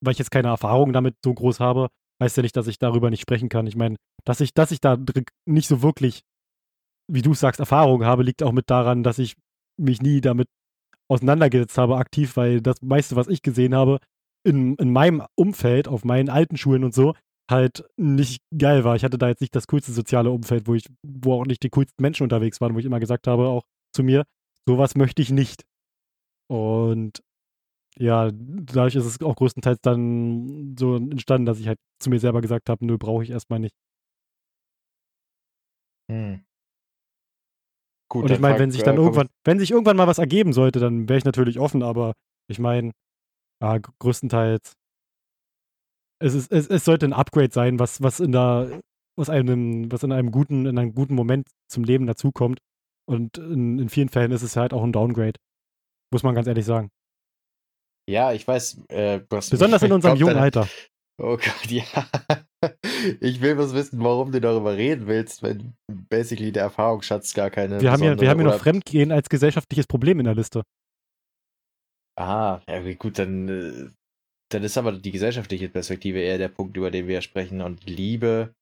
weil ich jetzt keine Erfahrung damit so groß habe, heißt ja nicht, dass ich darüber nicht sprechen kann. Ich meine, dass ich, dass ich da nicht so wirklich, wie du sagst, Erfahrung habe, liegt auch mit daran, dass ich mich nie damit auseinandergesetzt habe aktiv, weil das meiste, was ich gesehen habe, in, in meinem Umfeld, auf meinen alten Schulen und so, halt nicht geil war. Ich hatte da jetzt nicht das coolste soziale Umfeld, wo ich, wo auch nicht die coolsten Menschen unterwegs waren, wo ich immer gesagt habe, auch zu mir, sowas möchte ich nicht. Und ja, dadurch ist es auch größtenteils dann so entstanden, dass ich halt zu mir selber gesagt habe, nö, brauche ich erstmal nicht. Hm. Gut, und ich meine, wenn sich dann äh, irgendwann, wenn sich irgendwann mal was ergeben sollte, dann wäre ich natürlich offen, aber ich meine, ja, größtenteils es, ist, es, es sollte ein Upgrade sein, was, was in der, was einem, was in einem guten, in einem guten Moment zum Leben dazukommt. Und in, in vielen Fällen ist es halt auch ein Downgrade. Muss man ganz ehrlich sagen. Ja, ich weiß, äh, Besonders in unserem jungen Alter. Oh Gott, ja. Ich will was wissen, warum du darüber reden willst, wenn basically der Erfahrungsschatz gar keine. Wir haben ja, wir haben ja noch Fremdgehen als gesellschaftliches Problem in der Liste. Ah, ja, gut, dann äh, dann ist aber die gesellschaftliche Perspektive eher der Punkt, über den wir sprechen. Und Liebe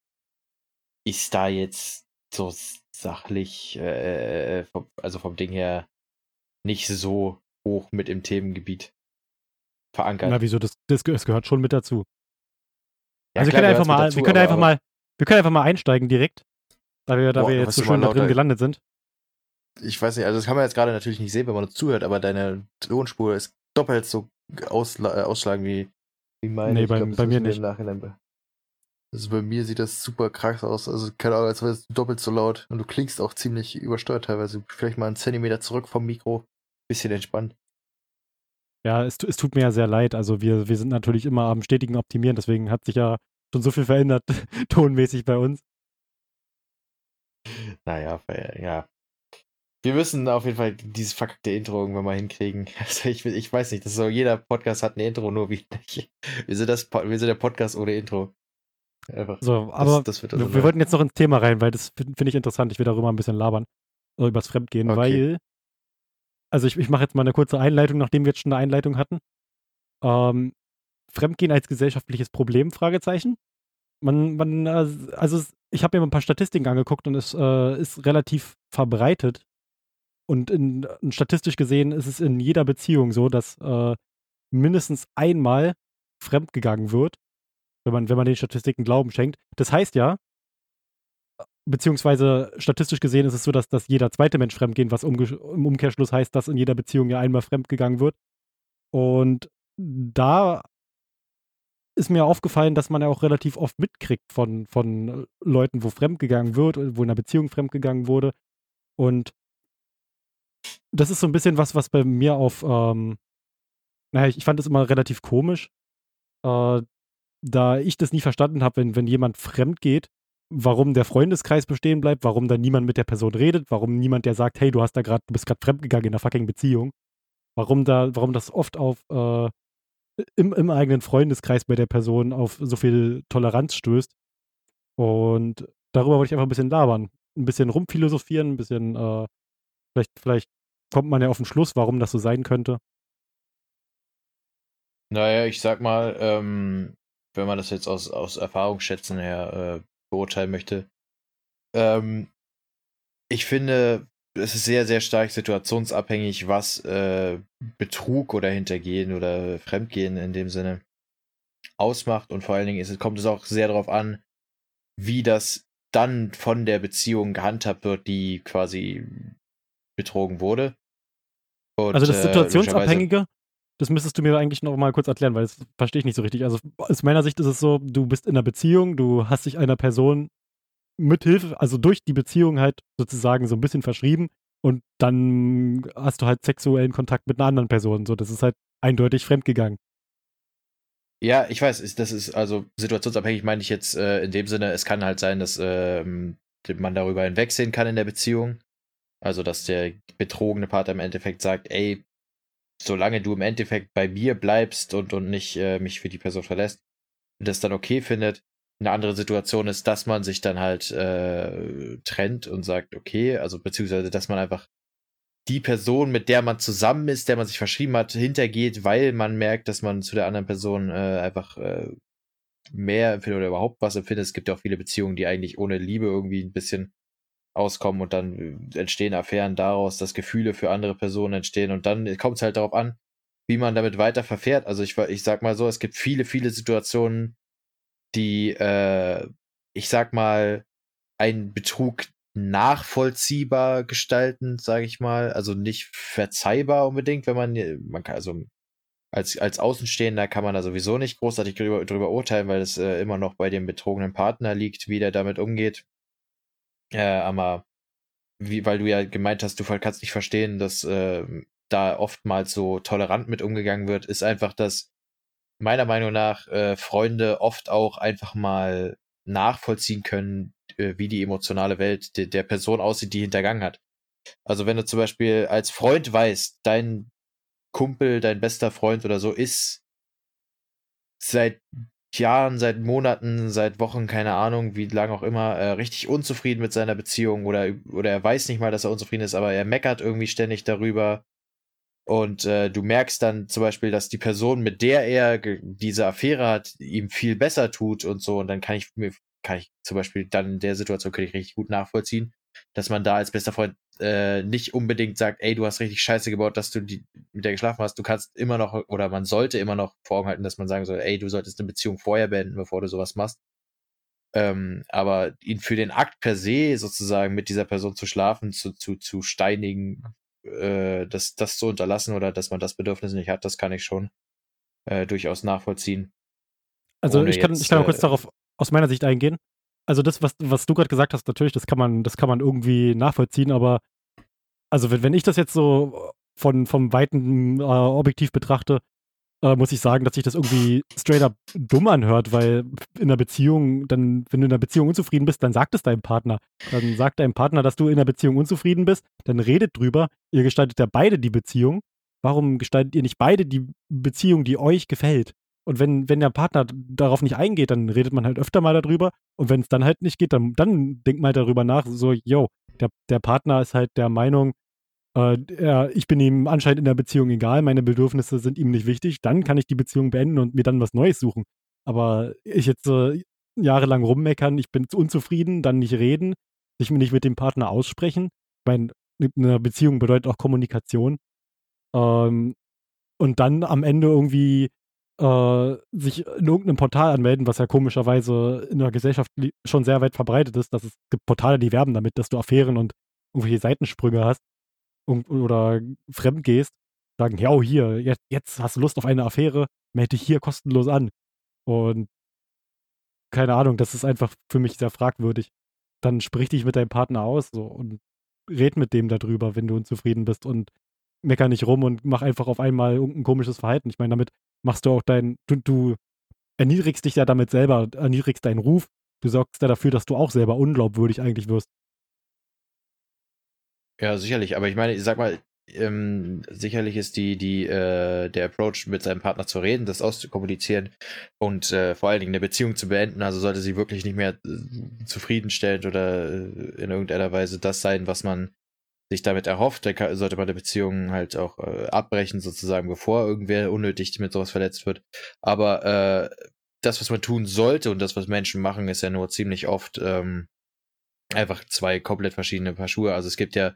ist da jetzt so sachlich, äh, äh vom, also vom Ding her, nicht so hoch mit im Themengebiet verankert. Na, wieso? Das, das, das gehört schon mit dazu. Ja, also klar, wir können einfach mal, dazu, wir können einfach mal, wir können einfach mal einsteigen direkt, da wir, da boah, wir jetzt so schön da drin gelandet sind. Ich weiß nicht, also das kann man jetzt gerade natürlich nicht sehen, wenn man uns zuhört, aber deine Tonspur ist doppelt so ausla äh, ausschlagen wie, wie meine. Nee, bei, glaub, bei mir nicht. Nachhinein also bei mir sieht das super krass aus. Also keine Ahnung, als wäre es doppelt so laut. Und du klingst auch ziemlich übersteuert teilweise. Vielleicht mal einen Zentimeter zurück vom Mikro. Bisschen entspannt. Ja, es, es tut mir ja sehr leid. Also wir, wir sind natürlich immer am stetigen Optimieren. Deswegen hat sich ja schon so viel verändert, tonmäßig bei uns. Naja, ja, wir müssen auf jeden Fall dieses verkackte Intro irgendwann mal hinkriegen. Also ich, ich weiß nicht, das so, jeder Podcast hat ein Intro, nur wie nicht. Wir sind, das, wir sind der Podcast ohne Intro. Einfach. So, aber das, das wir, wir, wollten jetzt noch ins Thema rein, weil das finde find ich interessant. Ich will darüber ein bisschen labern, also übers Fremdgehen, okay. weil, also ich, ich mache jetzt mal eine kurze Einleitung, nachdem wir jetzt schon eine Einleitung hatten. Ähm, Fremdgehen als gesellschaftliches Problem? Fragezeichen. Man, man, äh, also ich habe mir ein paar Statistiken angeguckt und es äh, ist relativ verbreitet, und in, in, statistisch gesehen ist es in jeder Beziehung so, dass äh, mindestens einmal fremdgegangen wird, wenn man, wenn man den Statistiken Glauben schenkt. Das heißt ja, beziehungsweise statistisch gesehen ist es so, dass, dass jeder zweite Mensch fremdgehen, was um, im Umkehrschluss heißt, dass in jeder Beziehung ja einmal fremdgegangen wird. Und da ist mir aufgefallen, dass man ja auch relativ oft mitkriegt von, von Leuten, wo fremdgegangen wird, wo in einer Beziehung fremdgegangen wurde. Und das ist so ein bisschen was, was bei mir auf, ähm, naja, ich, ich fand das immer relativ komisch, äh, da ich das nie verstanden habe, wenn, wenn jemand fremd geht, warum der Freundeskreis bestehen bleibt, warum da niemand mit der Person redet, warum niemand der sagt, hey, du hast da gerade, du bist gerade fremdgegangen in einer fucking Beziehung. Warum da, warum das oft auf äh, im, im eigenen Freundeskreis bei der Person auf so viel Toleranz stößt. Und darüber wollte ich einfach ein bisschen labern. Ein bisschen rumphilosophieren, ein bisschen, äh, vielleicht, vielleicht kommt man ja auf den Schluss, warum das so sein könnte. Naja, ich sag mal, ähm, wenn man das jetzt aus, aus Erfahrungsschätzen her äh, beurteilen möchte, ähm, ich finde, es ist sehr, sehr stark situationsabhängig, was äh, Betrug oder Hintergehen oder Fremdgehen in dem Sinne ausmacht. Und vor allen Dingen ist, kommt es auch sehr darauf an, wie das dann von der Beziehung gehandhabt wird, die quasi betrogen wurde. Und, also das äh, Situationsabhängige, das müsstest du mir eigentlich noch mal kurz erklären, weil das verstehe ich nicht so richtig. Also aus meiner Sicht ist es so, du bist in einer Beziehung, du hast dich einer Person mit Hilfe, also durch die Beziehung halt sozusagen so ein bisschen verschrieben und dann hast du halt sexuellen Kontakt mit einer anderen Person. So, das ist halt eindeutig fremdgegangen. Ja, ich weiß, das ist also situationsabhängig, meine ich jetzt äh, in dem Sinne, es kann halt sein, dass äh, man darüber hinwegsehen kann in der Beziehung. Also, dass der betrogene Partner im Endeffekt sagt, ey, solange du im Endeffekt bei mir bleibst und, und nicht äh, mich für die Person verlässt, das dann okay findet. eine andere Situation ist, dass man sich dann halt äh, trennt und sagt, okay, also beziehungsweise, dass man einfach die Person, mit der man zusammen ist, der man sich verschrieben hat, hintergeht, weil man merkt, dass man zu der anderen Person äh, einfach äh, mehr empfindet oder überhaupt was empfindet. Es gibt ja auch viele Beziehungen, die eigentlich ohne Liebe irgendwie ein bisschen auskommen und dann entstehen Affären daraus, dass Gefühle für andere Personen entstehen und dann kommt es halt darauf an, wie man damit weiter verfährt. Also ich, ich sag mal so, es gibt viele, viele Situationen, die, äh, ich sag mal, einen Betrug nachvollziehbar gestalten, sage ich mal. Also nicht verzeihbar unbedingt, wenn man, man kann, also als, als Außenstehender kann man da sowieso nicht großartig drüber, drüber urteilen, weil es äh, immer noch bei dem betrogenen Partner liegt, wie der damit umgeht. Äh, aber wie, weil du ja gemeint hast, du kannst nicht verstehen, dass äh, da oftmals so tolerant mit umgegangen wird, ist einfach, dass meiner Meinung nach äh, Freunde oft auch einfach mal nachvollziehen können, äh, wie die emotionale Welt de der Person aussieht, die hintergangen hat. Also wenn du zum Beispiel als Freund weißt, dein Kumpel, dein bester Freund oder so ist seit Jahren, seit Monaten, seit Wochen, keine Ahnung, wie lange auch immer, äh, richtig unzufrieden mit seiner Beziehung oder, oder er weiß nicht mal, dass er unzufrieden ist, aber er meckert irgendwie ständig darüber. Und äh, du merkst dann zum Beispiel, dass die Person, mit der er diese Affäre hat, ihm viel besser tut und so. Und dann kann ich mir, kann ich zum Beispiel dann in der Situation kann ich richtig gut nachvollziehen, dass man da als bester Freund äh, nicht unbedingt sagt, ey, du hast richtig Scheiße gebaut, dass du die, mit der geschlafen hast. Du kannst immer noch, oder man sollte immer noch vor Augen halten, dass man sagen soll, ey, du solltest eine Beziehung vorher beenden, bevor du sowas machst. Ähm, aber ihn für den Akt per se sozusagen mit dieser Person zu schlafen, zu, zu, zu steinigen, äh, das, das zu unterlassen oder dass man das Bedürfnis nicht hat, das kann ich schon äh, durchaus nachvollziehen. Also ich kann, jetzt, ich kann auch kurz äh, darauf aus meiner Sicht eingehen. Also das, was, was du gerade gesagt hast, natürlich, das kann man, das kann man irgendwie nachvollziehen, aber also wenn, wenn ich das jetzt so von, vom weiten äh, Objektiv betrachte, äh, muss ich sagen, dass sich das irgendwie straight up dumm anhört, weil in einer Beziehung, dann, wenn du in einer Beziehung unzufrieden bist, dann sagt es deinem Partner. Dann sagt deinem Partner, dass du in einer Beziehung unzufrieden bist, dann redet drüber. Ihr gestaltet ja beide die Beziehung. Warum gestaltet ihr nicht beide die Beziehung, die euch gefällt? Und wenn, wenn der Partner darauf nicht eingeht, dann redet man halt öfter mal darüber. Und wenn es dann halt nicht geht, dann, dann denkt man halt darüber nach, so, yo, der, der Partner ist halt der Meinung, äh, er, ich bin ihm anscheinend in der Beziehung egal, meine Bedürfnisse sind ihm nicht wichtig, dann kann ich die Beziehung beenden und mir dann was Neues suchen. Aber ich jetzt äh, jahrelang rummeckern, ich bin unzufrieden, dann nicht reden, sich nicht mit dem Partner aussprechen. Ich meine, eine Beziehung bedeutet auch Kommunikation. Ähm, und dann am Ende irgendwie äh, sich in irgendeinem Portal anmelden, was ja komischerweise in der Gesellschaft schon sehr weit verbreitet ist, dass es gibt Portale, die werben damit, dass du Affären und irgendwelche Seitensprünge hast oder fremd gehst, sagen, ja, oh, hier, jetzt, jetzt hast du Lust auf eine Affäre, melde dich hier kostenlos an. Und keine Ahnung, das ist einfach für mich sehr fragwürdig. Dann sprich dich mit deinem Partner aus so, und red mit dem darüber, wenn du unzufrieden bist und mecker nicht rum und mach einfach auf einmal irgendein komisches Verhalten. Ich meine, damit machst du auch dein, du, du erniedrigst dich ja damit selber, erniedrigst deinen Ruf. Du sorgst ja dafür, dass du auch selber unglaubwürdig eigentlich wirst. Ja, sicherlich. Aber ich meine, ich sag mal, ähm, sicherlich ist die, die, äh, der Approach, mit seinem Partner zu reden, das auszukommunizieren und äh, vor allen Dingen eine Beziehung zu beenden. Also sollte sie wirklich nicht mehr äh, zufriedenstellend oder äh, in irgendeiner Weise das sein, was man sich damit erhofft, dann sollte man eine Beziehung halt auch äh, abbrechen, sozusagen, bevor irgendwer unnötig mit sowas verletzt wird. Aber äh, das, was man tun sollte und das, was Menschen machen, ist ja nur ziemlich oft ähm, einfach zwei komplett verschiedene Paar Schuhe. Also es gibt ja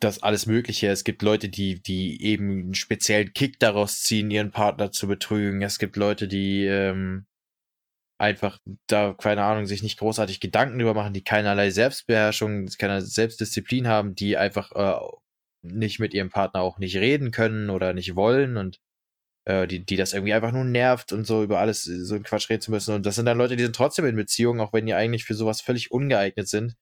das alles Mögliche. Es gibt Leute, die, die eben einen speziellen Kick daraus ziehen, ihren Partner zu betrügen. Es gibt Leute, die ähm, einfach da, keine Ahnung, sich nicht großartig Gedanken drüber machen, die keinerlei Selbstbeherrschung, keine Selbstdisziplin haben, die einfach äh, nicht mit ihrem Partner auch nicht reden können oder nicht wollen und äh, die, die das irgendwie einfach nur nervt und so über alles so ein Quatsch reden zu müssen. Und das sind dann Leute, die sind trotzdem in Beziehungen, auch wenn die eigentlich für sowas völlig ungeeignet sind,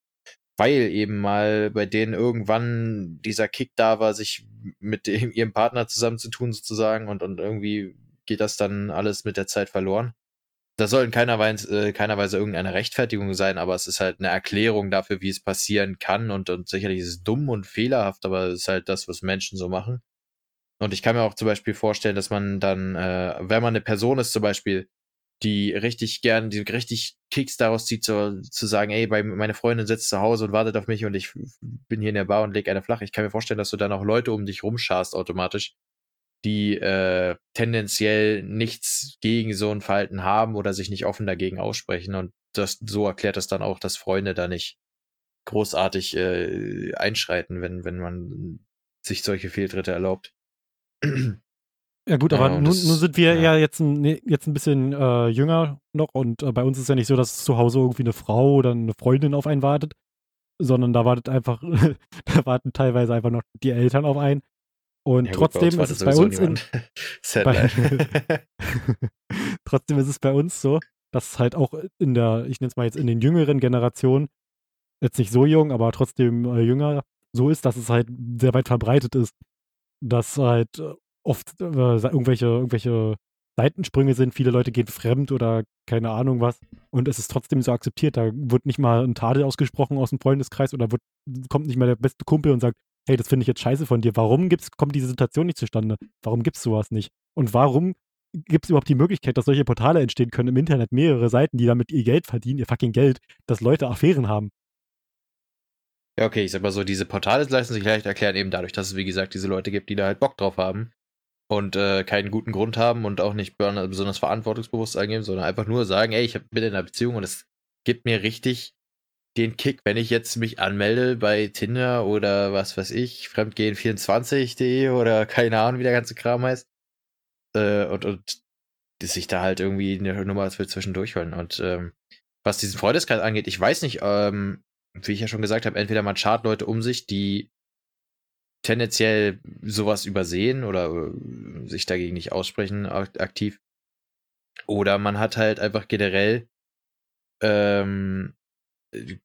weil eben mal bei denen irgendwann dieser Kick da war, sich mit dem, ihrem Partner zusammenzutun sozusagen und, und irgendwie geht das dann alles mit der Zeit verloren. Das soll in keiner Weise, äh, keiner Weise irgendeine Rechtfertigung sein, aber es ist halt eine Erklärung dafür, wie es passieren kann und, und sicherlich ist es dumm und fehlerhaft, aber es ist halt das, was Menschen so machen. Und ich kann mir auch zum Beispiel vorstellen, dass man dann, äh, wenn man eine Person ist zum Beispiel, die richtig gern, die richtig Kicks daraus zieht, zu, zu sagen, ey, bei, meine Freundin sitzt zu Hause und wartet auf mich und ich bin hier in der Bar und leg eine flach. Ich kann mir vorstellen, dass du dann auch Leute um dich rumscharst automatisch, die äh, tendenziell nichts gegen so ein Verhalten haben oder sich nicht offen dagegen aussprechen. Und das so erklärt es dann auch, dass Freunde da nicht großartig äh, einschreiten, wenn, wenn man sich solche Fehltritte erlaubt. Ja gut, aber nun, nun, sind wir ja, ja jetzt, ein, jetzt ein bisschen äh, jünger noch und äh, bei uns ist ja nicht so, dass zu Hause irgendwie eine Frau oder eine Freundin auf einen wartet, sondern da wartet einfach, da warten teilweise einfach noch die Eltern auf einen. Und ja, trotzdem gut, ist es bei uns in, bei, trotzdem ist es bei uns so, dass es halt auch in der, ich nenne es mal jetzt in den jüngeren Generationen, jetzt nicht so jung, aber trotzdem äh, jünger, so ist, dass es halt sehr weit verbreitet ist, dass halt äh, oft äh, irgendwelche, irgendwelche Seitensprünge sind. Viele Leute gehen fremd oder keine Ahnung was. Und es ist trotzdem so akzeptiert. Da wird nicht mal ein Tadel ausgesprochen aus dem Freundeskreis oder wird, kommt nicht mal der beste Kumpel und sagt, hey, das finde ich jetzt scheiße von dir. Warum gibt's, kommt diese Situation nicht zustande? Warum gibt es sowas nicht? Und warum gibt es überhaupt die Möglichkeit, dass solche Portale entstehen können im Internet, mehrere Seiten, die damit ihr Geld verdienen, ihr fucking Geld, dass Leute Affären haben? Ja, okay, ich sag mal so, diese Portale lassen sich leicht erklären, eben dadurch, dass es, wie gesagt, diese Leute gibt, die da halt Bock drauf haben und äh, keinen guten Grund haben und auch nicht besonders verantwortungsbewusst angeben, sondern einfach nur sagen, ey, ich bin in einer Beziehung und es gibt mir richtig den Kick, wenn ich jetzt mich anmelde bei Tinder oder was weiß ich, fremdgehen24.de oder keine Ahnung, wie der ganze Kram heißt. Äh, und, und sich da halt irgendwie eine Nummer für zwischendurch holen. Und ähm, was diesen Freundeskreis angeht, ich weiß nicht, ähm, wie ich ja schon gesagt habe, entweder man schart Leute um sich, die tendenziell sowas übersehen oder äh, sich dagegen nicht aussprechen aktiv. Oder man hat halt einfach generell, ähm,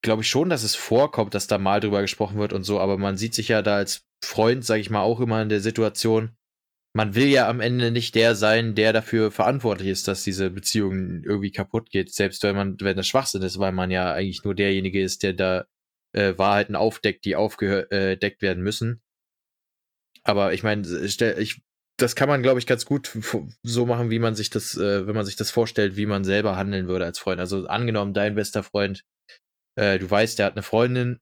glaube ich schon, dass es vorkommt, dass da mal drüber gesprochen wird und so, aber man sieht sich ja da als Freund, sage ich mal, auch immer in der Situation, man will ja am Ende nicht der sein, der dafür verantwortlich ist, dass diese Beziehung irgendwie kaputt geht, selbst wenn man, wenn das Schwachsinn ist, weil man ja eigentlich nur derjenige ist, der da äh, Wahrheiten aufdeckt, die aufgedeckt werden müssen. Aber ich meine, ich, das kann man, glaube ich, ganz gut so machen, wie man sich das, äh, wenn man sich das vorstellt, wie man selber handeln würde als Freund. Also angenommen, dein bester Freund, äh, du weißt, der hat eine Freundin,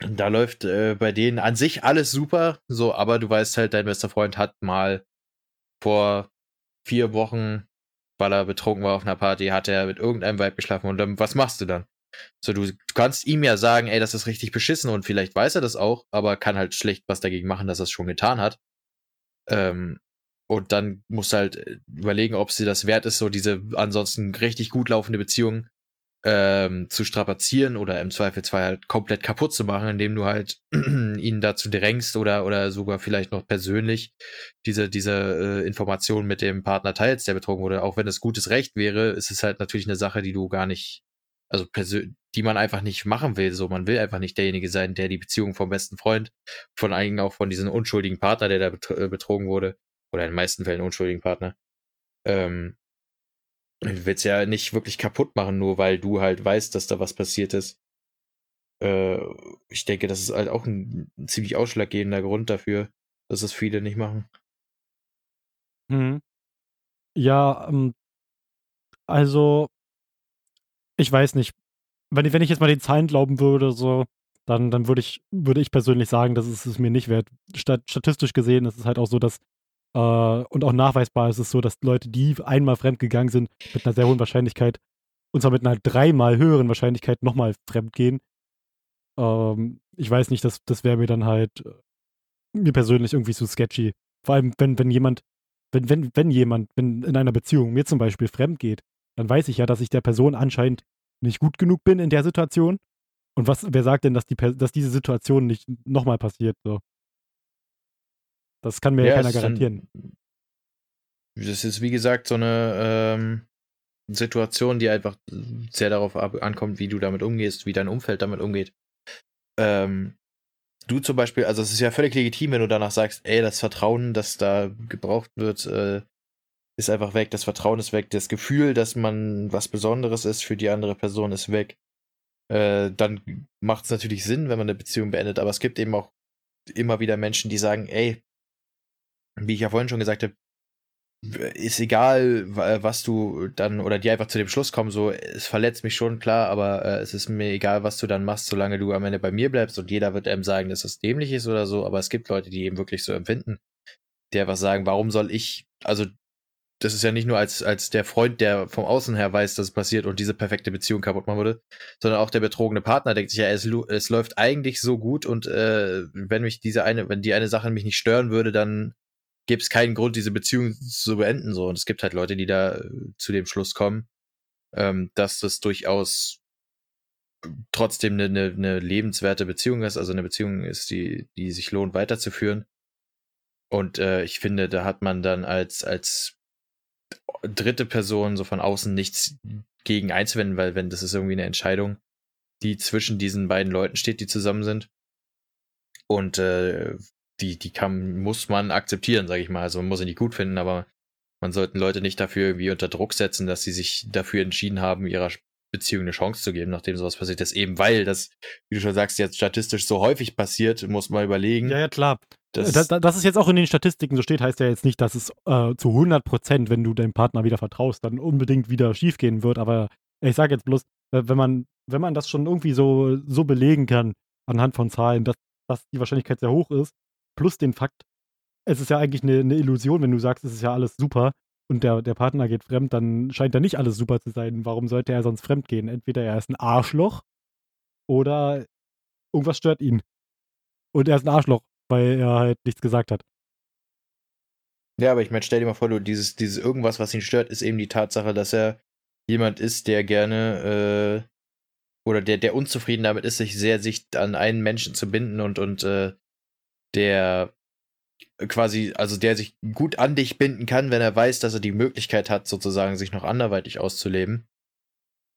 da läuft äh, bei denen an sich alles super, so, aber du weißt halt, dein bester Freund hat mal vor vier Wochen, weil er betrunken war auf einer Party, hat er mit irgendeinem Weib geschlafen und dann, was machst du dann? So, du, du kannst ihm ja sagen, ey, das ist richtig beschissen und vielleicht weiß er das auch, aber kann halt schlecht was dagegen machen, dass er es schon getan hat. Ähm, und dann musst du halt äh, überlegen, ob sie das wert ist, so diese ansonsten richtig gut laufende Beziehung ähm, zu strapazieren oder im Zweifelsfall halt komplett kaputt zu machen, indem du halt ihn dazu drängst oder oder sogar vielleicht noch persönlich diese diese äh, Information mit dem Partner teilst, der betrogen wurde. Auch wenn es gutes Recht wäre, ist es halt natürlich eine Sache, die du gar nicht, also die man einfach nicht machen will. So, man will einfach nicht derjenige sein, der die Beziehung vom besten Freund, von einigen auch von diesem unschuldigen Partner, der da äh, betrogen wurde, oder in den meisten Fällen unschuldigen Partner, ähm, Du willst ja nicht wirklich kaputt machen, nur weil du halt weißt, dass da was passiert ist. Äh, ich denke, das ist halt auch ein, ziemlich ausschlaggebender Grund dafür, dass es viele nicht machen. Mhm. Ja, ähm, also, ich weiß nicht. Wenn ich, wenn ich jetzt mal den Zahlen glauben würde, so, dann, dann würde ich, würde ich persönlich sagen, dass es es mir nicht wert. Stat statistisch gesehen ist es halt auch so, dass äh, und auch nachweisbar ist es so, dass Leute, die einmal fremdgegangen sind, mit einer sehr hohen Wahrscheinlichkeit, und zwar mit einer dreimal höheren Wahrscheinlichkeit nochmal fremdgehen. Ähm, ich weiß nicht, das, das wäre mir dann halt äh, mir persönlich irgendwie so sketchy. Vor allem, wenn, wenn jemand, wenn, wenn, wenn jemand, wenn in einer Beziehung mir zum Beispiel fremd geht, dann weiß ich ja, dass ich der Person anscheinend nicht gut genug bin in der Situation. Und was, wer sagt denn, dass, die, dass diese Situation nicht nochmal passiert? So. Das kann mir ja, keiner garantieren. Ein, das ist, wie gesagt, so eine ähm, Situation, die einfach sehr darauf ankommt, wie du damit umgehst, wie dein Umfeld damit umgeht. Ähm, du zum Beispiel, also es ist ja völlig legitim, wenn du danach sagst, ey, das Vertrauen, das da gebraucht wird, äh, ist einfach weg, das Vertrauen ist weg, das Gefühl, dass man was Besonderes ist für die andere Person ist weg. Äh, dann macht es natürlich Sinn, wenn man eine Beziehung beendet, aber es gibt eben auch immer wieder Menschen, die sagen, ey, wie ich ja vorhin schon gesagt habe, ist egal, was du dann, oder die einfach zu dem Schluss kommen, so, es verletzt mich schon, klar, aber äh, es ist mir egal, was du dann machst, solange du am Ende bei mir bleibst und jeder wird einem sagen, dass das dämlich ist oder so, aber es gibt Leute, die eben wirklich so empfinden, die einfach sagen, warum soll ich, also das ist ja nicht nur als, als der Freund, der vom Außen her weiß, dass es passiert und diese perfekte Beziehung kaputt machen würde, sondern auch der betrogene Partner denkt sich ja, es, es läuft eigentlich so gut und äh, wenn mich diese eine, wenn die eine Sache mich nicht stören würde, dann gäbe es keinen Grund, diese Beziehung zu beenden. So. Und es gibt halt Leute, die da äh, zu dem Schluss kommen, ähm, dass das durchaus trotzdem eine, eine, eine lebenswerte Beziehung ist, also eine Beziehung ist, die, die sich lohnt weiterzuführen. Und äh, ich finde, da hat man dann als, als dritte Person so von außen nichts gegen einzuwenden, weil wenn das ist irgendwie eine Entscheidung, die zwischen diesen beiden Leuten steht, die zusammen sind. Und äh, die, die kann, muss man akzeptieren, sage ich mal. Also man muss sie nicht gut finden, aber man sollten Leute nicht dafür irgendwie unter Druck setzen, dass sie sich dafür entschieden haben, ihrer Beziehung eine Chance zu geben, nachdem sowas passiert ist. Eben weil das, wie du schon sagst, jetzt statistisch so häufig passiert, muss man überlegen. Ja, ja, klar. Das, das, das, es jetzt auch in den Statistiken so steht, heißt ja jetzt nicht, dass es äh, zu 100 Prozent, wenn du deinem Partner wieder vertraust, dann unbedingt wieder schiefgehen wird. Aber ich sage jetzt bloß, äh, wenn man, wenn man das schon irgendwie so, so belegen kann, anhand von Zahlen, dass, dass die Wahrscheinlichkeit sehr hoch ist, plus den Fakt, es ist ja eigentlich eine, eine Illusion, wenn du sagst, es ist ja alles super und der, der Partner geht fremd, dann scheint da nicht alles super zu sein. Warum sollte er sonst fremd gehen? Entweder er ist ein Arschloch oder irgendwas stört ihn. Und er ist ein Arschloch, weil er halt nichts gesagt hat. Ja, aber ich meine, stell dir mal vor, du, dieses, dieses irgendwas, was ihn stört, ist eben die Tatsache, dass er jemand ist, der gerne äh, oder der, der unzufrieden damit ist, sich sehr sich an einen Menschen zu binden und, und äh, der quasi, also der sich gut an dich binden kann, wenn er weiß, dass er die Möglichkeit hat, sozusagen sich noch anderweitig auszuleben.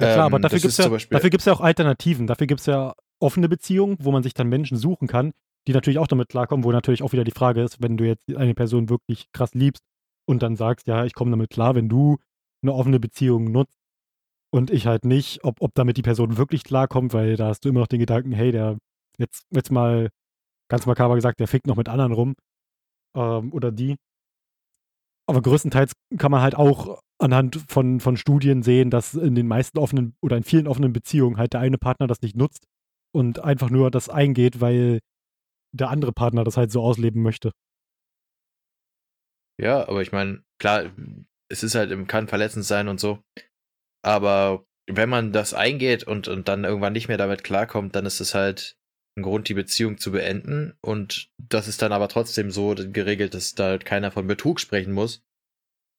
Ja klar, ähm, aber dafür gibt es ja, ja auch Alternativen. Dafür gibt es ja offene Beziehungen, wo man sich dann Menschen suchen kann, die natürlich auch damit klarkommen, wo natürlich auch wieder die Frage ist, wenn du jetzt eine Person wirklich krass liebst und dann sagst, ja, ich komme damit klar, wenn du eine offene Beziehung nutzt und ich halt nicht, ob, ob damit die Person wirklich klarkommt, weil da hast du immer noch den Gedanken, hey, der jetzt, jetzt mal ganz makaber gesagt, der fickt noch mit anderen rum. Ähm, oder die. Aber größtenteils kann man halt auch anhand von, von Studien sehen, dass in den meisten offenen oder in vielen offenen Beziehungen halt der eine Partner das nicht nutzt und einfach nur das eingeht, weil der andere Partner das halt so ausleben möchte. Ja, aber ich meine, klar, es ist halt, kann verletzend sein und so. Aber wenn man das eingeht und, und dann irgendwann nicht mehr damit klarkommt, dann ist es halt Grund, die Beziehung zu beenden. Und das ist dann aber trotzdem so geregelt, dass da halt keiner von Betrug sprechen muss,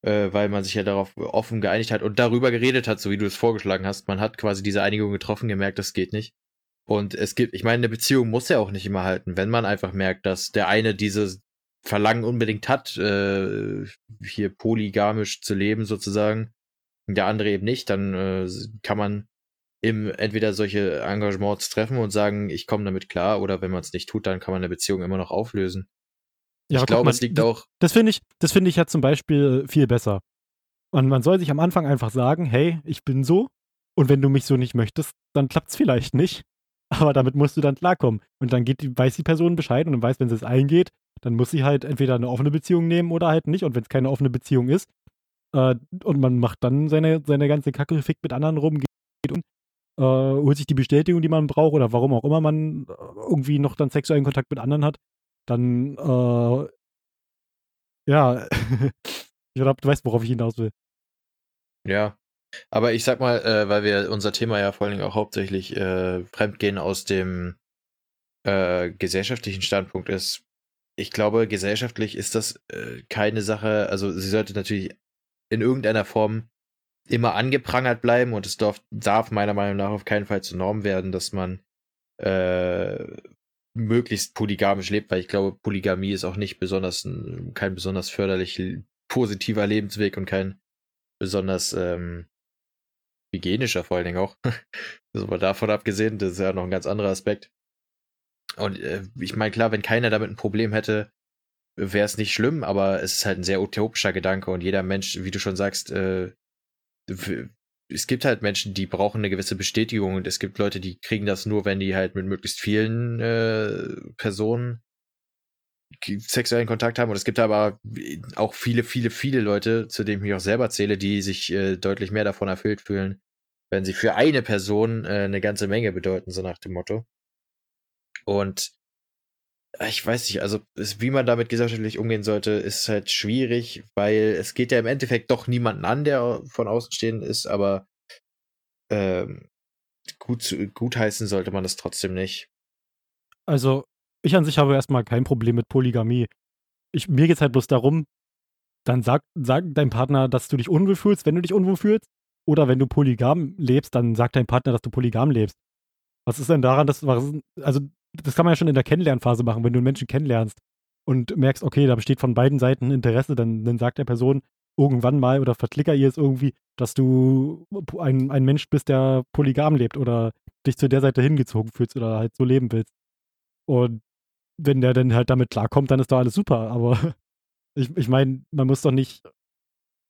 äh, weil man sich ja darauf offen geeinigt hat und darüber geredet hat, so wie du es vorgeschlagen hast. Man hat quasi diese Einigung getroffen, gemerkt, das geht nicht. Und es gibt, ich meine, eine Beziehung muss ja auch nicht immer halten, wenn man einfach merkt, dass der eine dieses Verlangen unbedingt hat, äh, hier polygamisch zu leben sozusagen, der andere eben nicht, dann äh, kann man im entweder solche Engagements treffen und sagen, ich komme damit klar, oder wenn man es nicht tut, dann kann man eine Beziehung immer noch auflösen. Ja, ich glaube, es liegt auch. Das finde ich, das finde ich ja zum Beispiel viel besser. Und man soll sich am Anfang einfach sagen, hey, ich bin so, und wenn du mich so nicht möchtest, dann klappt es vielleicht nicht. Aber damit musst du dann klarkommen. Und dann geht die, weiß die Person Bescheid und dann weiß, wenn sie es eingeht, dann muss sie halt entweder eine offene Beziehung nehmen oder halt nicht. Und wenn es keine offene Beziehung ist, äh, und man macht dann seine, seine ganze Kacke, fickt mit anderen rum, geht und äh, holt sich die Bestätigung, die man braucht oder warum auch immer man äh, irgendwie noch dann sexuellen Kontakt mit anderen hat, dann äh, ja, ich glaube, du weißt, worauf ich hinaus will. Ja, aber ich sag mal, äh, weil wir unser Thema ja vor allen Dingen auch hauptsächlich äh, Fremdgehen aus dem äh, gesellschaftlichen Standpunkt ist. Ich glaube, gesellschaftlich ist das äh, keine Sache, also sie sollte natürlich in irgendeiner Form immer angeprangert bleiben und es darf, darf meiner Meinung nach auf keinen Fall zur Norm werden, dass man äh, möglichst polygamisch lebt, weil ich glaube, Polygamie ist auch nicht besonders kein besonders förderlich positiver Lebensweg und kein besonders ähm, hygienischer vor allen Dingen auch. also mal davon abgesehen, das ist ja noch ein ganz anderer Aspekt. Und äh, ich meine, klar, wenn keiner damit ein Problem hätte, wäre es nicht schlimm, aber es ist halt ein sehr utopischer Gedanke und jeder Mensch, wie du schon sagst, äh, es gibt halt Menschen, die brauchen eine gewisse Bestätigung und es gibt Leute, die kriegen das nur, wenn die halt mit möglichst vielen äh, Personen sexuellen Kontakt haben. Und es gibt aber auch viele, viele, viele Leute, zu denen ich auch selber zähle, die sich äh, deutlich mehr davon erfüllt fühlen, wenn sie für eine Person äh, eine ganze Menge bedeuten, so nach dem Motto. Und ich weiß nicht, also es, wie man damit gesellschaftlich umgehen sollte, ist halt schwierig, weil es geht ja im Endeffekt doch niemanden an, der von außen stehend ist, aber ähm, gut, gut heißen sollte man das trotzdem nicht. Also, ich an sich habe erstmal kein Problem mit Polygamie. Ich, mir geht es halt bloß darum, dann sag, sag deinem Partner, dass du dich unwohl fühlst, wenn du dich unwohl fühlst. Oder wenn du polygam lebst, dann sagt dein Partner, dass du polygam lebst. Was ist denn daran, dass, also, das kann man ja schon in der Kennenlernphase machen, wenn du einen Menschen kennenlernst und merkst, okay, da besteht von beiden Seiten Interesse, dann, dann sagt der Person irgendwann mal oder verklicker ihr es irgendwie, dass du ein, ein Mensch bist, der polygam lebt oder dich zu der Seite hingezogen fühlst oder halt so leben willst. Und wenn der dann halt damit klarkommt, dann ist doch alles super. Aber ich, ich meine, man muss doch nicht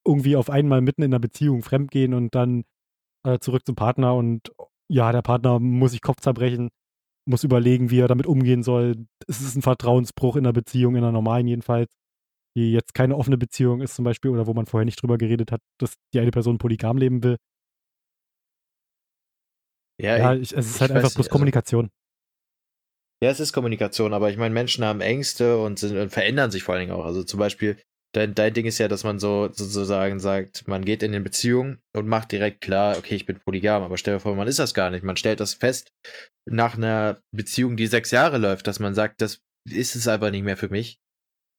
irgendwie auf einmal mitten in einer Beziehung fremdgehen und dann äh, zurück zum Partner und ja, der Partner muss sich Kopf zerbrechen, muss überlegen, wie er damit umgehen soll. Es ist ein Vertrauensbruch in der Beziehung, in einer normalen jedenfalls, die jetzt keine offene Beziehung ist zum Beispiel oder wo man vorher nicht drüber geredet hat, dass die eine Person polygam leben will. Ja, ja ich, es ist halt einfach bloß nicht, also Kommunikation. Ja, es ist Kommunikation, aber ich meine, Menschen haben Ängste und, sind, und verändern sich vor allen Dingen auch. Also zum Beispiel, dein, dein Ding ist ja, dass man so sozusagen sagt, man geht in eine Beziehung und macht direkt klar, okay, ich bin polygam, aber stell dir vor, man ist das gar nicht. Man stellt das fest nach einer Beziehung, die sechs Jahre läuft, dass man sagt, das ist es einfach nicht mehr für mich.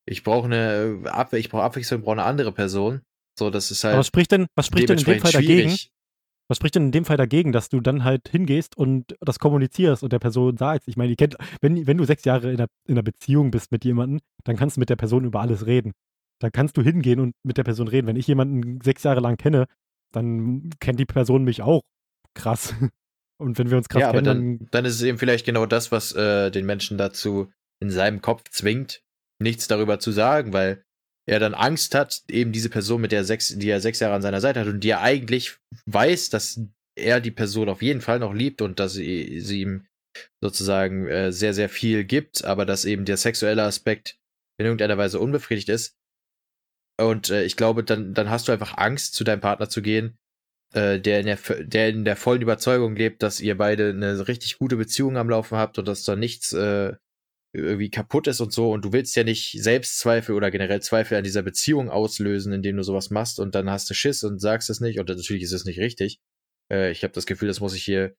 Ich brauche eine Ab ich brauche Abwechslung, brauche eine andere Person. So, das ist halt. Aber was spricht denn, was spricht denn in dem Fall schwierig. dagegen? Was spricht denn in dem Fall dagegen, dass du dann halt hingehst und das kommunizierst und der Person sagst? Ich meine, kennt, wenn, wenn du sechs Jahre in einer, in einer Beziehung bist mit jemandem, dann kannst du mit der Person über alles reden. Dann kannst du hingehen und mit der Person reden. Wenn ich jemanden sechs Jahre lang kenne, dann kennt die Person mich auch krass. Und wenn wir uns krass ja, kennen, aber dann, dann ist es eben vielleicht genau das, was äh, den Menschen dazu in seinem Kopf zwingt, nichts darüber zu sagen, weil er dann Angst hat, eben diese Person, mit der sechs, die er sechs Jahre an seiner Seite hat und die er eigentlich weiß, dass er die Person auf jeden Fall noch liebt und dass sie, sie ihm sozusagen äh, sehr, sehr viel gibt, aber dass eben der sexuelle Aspekt in irgendeiner Weise unbefriedigt ist. Und äh, ich glaube, dann, dann hast du einfach Angst, zu deinem Partner zu gehen, äh, der, in der, der in der vollen Überzeugung lebt, dass ihr beide eine richtig gute Beziehung am Laufen habt und dass da nichts äh, irgendwie kaputt ist und so und du willst ja nicht Selbstzweifel oder generell Zweifel an dieser Beziehung auslösen, indem du sowas machst und dann hast du Schiss und sagst es nicht und natürlich ist es nicht richtig. Äh, ich habe das Gefühl, das muss ich hier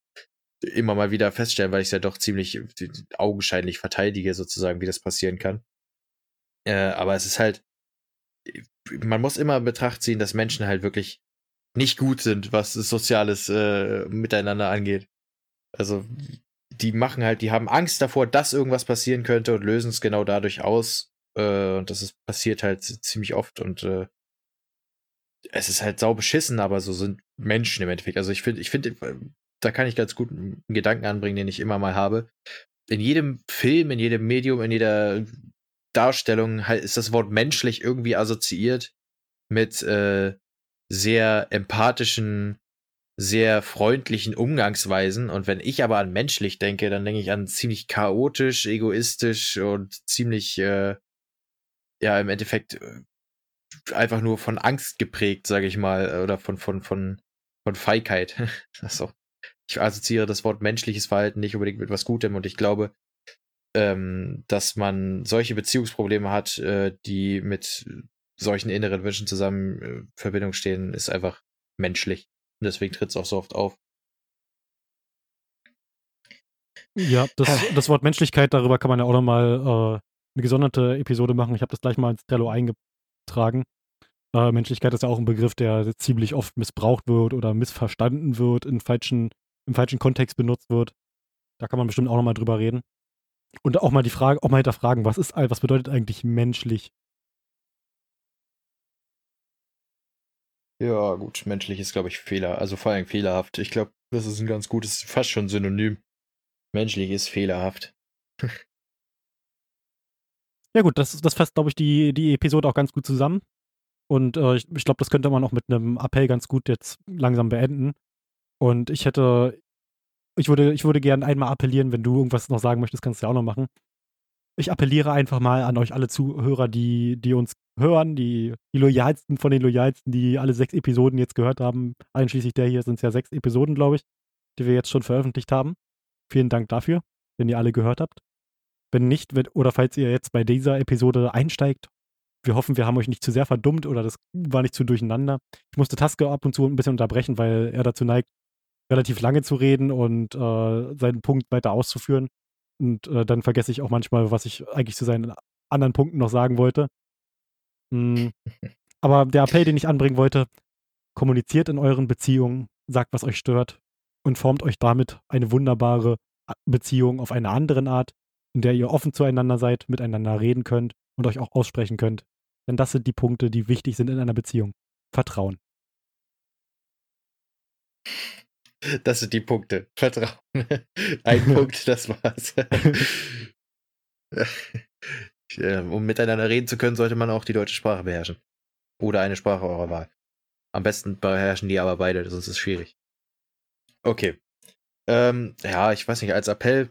immer mal wieder feststellen, weil ich es ja doch ziemlich augenscheinlich verteidige, sozusagen, wie das passieren kann. Äh, aber es ist halt, man muss immer in Betracht ziehen, dass Menschen halt wirklich nicht gut sind, was soziales äh, Miteinander angeht. Also die machen halt, die haben Angst davor, dass irgendwas passieren könnte und lösen es genau dadurch aus. Äh, und das ist, passiert halt ziemlich oft und äh, es ist halt sau beschissen, aber so sind Menschen im Endeffekt. Also ich finde, ich finde, da kann ich ganz gut einen Gedanken anbringen, den ich immer mal habe. In jedem Film, in jedem Medium, in jeder Darstellung halt ist das Wort menschlich irgendwie assoziiert mit äh, sehr empathischen sehr freundlichen Umgangsweisen. Und wenn ich aber an menschlich denke, dann denke ich an ziemlich chaotisch, egoistisch und ziemlich, äh, ja, im Endeffekt äh, einfach nur von Angst geprägt, sage ich mal, oder von, von, von, von Feigheit. also, ich assoziiere das Wort menschliches Verhalten nicht unbedingt mit was Gutem und ich glaube, ähm, dass man solche Beziehungsprobleme hat, äh, die mit solchen inneren Wünschen zusammen äh, Verbindung stehen, ist einfach menschlich. Und deswegen tritt es auch so oft auf. Ja, das, das Wort Menschlichkeit, darüber kann man ja auch nochmal äh, eine gesonderte Episode machen. Ich habe das gleich mal ins Trello eingetragen. Äh, Menschlichkeit ist ja auch ein Begriff, der ziemlich oft missbraucht wird oder missverstanden wird, in falschen, im falschen Kontext benutzt wird. Da kann man bestimmt auch nochmal drüber reden. Und auch mal die Frage, auch mal hinterfragen, was ist, was bedeutet eigentlich menschlich? Ja, gut, menschlich ist, glaube ich, Fehler, also vor allem fehlerhaft. Ich glaube, das ist ein ganz gutes, fast schon Synonym. Menschlich ist fehlerhaft. ja, gut, das, das fasst, glaube ich, die, die Episode auch ganz gut zusammen. Und äh, ich, ich glaube, das könnte man auch mit einem Appell ganz gut jetzt langsam beenden. Und ich hätte, ich würde, ich würde gerne einmal appellieren, wenn du irgendwas noch sagen möchtest, kannst du ja auch noch machen. ich appelliere einfach mal an euch alle Zuhörer, die, die uns hören, die, die loyalsten von den loyalsten, die alle sechs Episoden jetzt gehört haben. Einschließlich der hier sind es ja sechs Episoden, glaube ich, die wir jetzt schon veröffentlicht haben. Vielen Dank dafür, wenn ihr alle gehört habt. Wenn nicht, wenn, oder falls ihr jetzt bei dieser Episode einsteigt, wir hoffen, wir haben euch nicht zu sehr verdummt oder das war nicht zu durcheinander. Ich musste Taske ab und zu ein bisschen unterbrechen, weil er dazu neigt, relativ lange zu reden und äh, seinen Punkt weiter auszuführen. Und äh, dann vergesse ich auch manchmal, was ich eigentlich zu seinen anderen Punkten noch sagen wollte. Mhm. Aber der Appell, den ich anbringen wollte, kommuniziert in euren Beziehungen, sagt, was euch stört und formt euch damit eine wunderbare Beziehung auf eine andere Art, in der ihr offen zueinander seid, miteinander reden könnt und euch auch aussprechen könnt. Denn das sind die Punkte, die wichtig sind in einer Beziehung. Vertrauen. Das sind die Punkte. Vertrauen. Ein Punkt, das war's. um miteinander reden zu können, sollte man auch die deutsche Sprache beherrschen. Oder eine Sprache eurer Wahl. Am besten beherrschen die aber beide, sonst ist es schwierig. Okay. Ähm, ja, ich weiß nicht, als Appell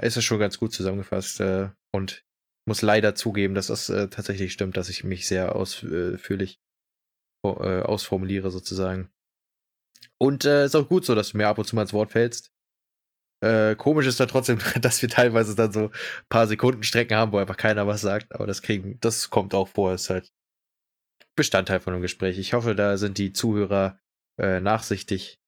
ist es schon ganz gut zusammengefasst. Äh, und muss leider zugeben, dass das äh, tatsächlich stimmt, dass ich mich sehr ausführlich äh, ausformuliere sozusagen. Und äh, ist auch gut so, dass du mir ab und zu mal ins Wort fällst. Äh, komisch ist dann trotzdem, dass wir teilweise dann so paar Sekunden Strecken haben, wo einfach keiner was sagt. Aber das kriegen, das kommt auch vor, ist halt Bestandteil von einem Gespräch. Ich hoffe, da sind die Zuhörer äh, nachsichtig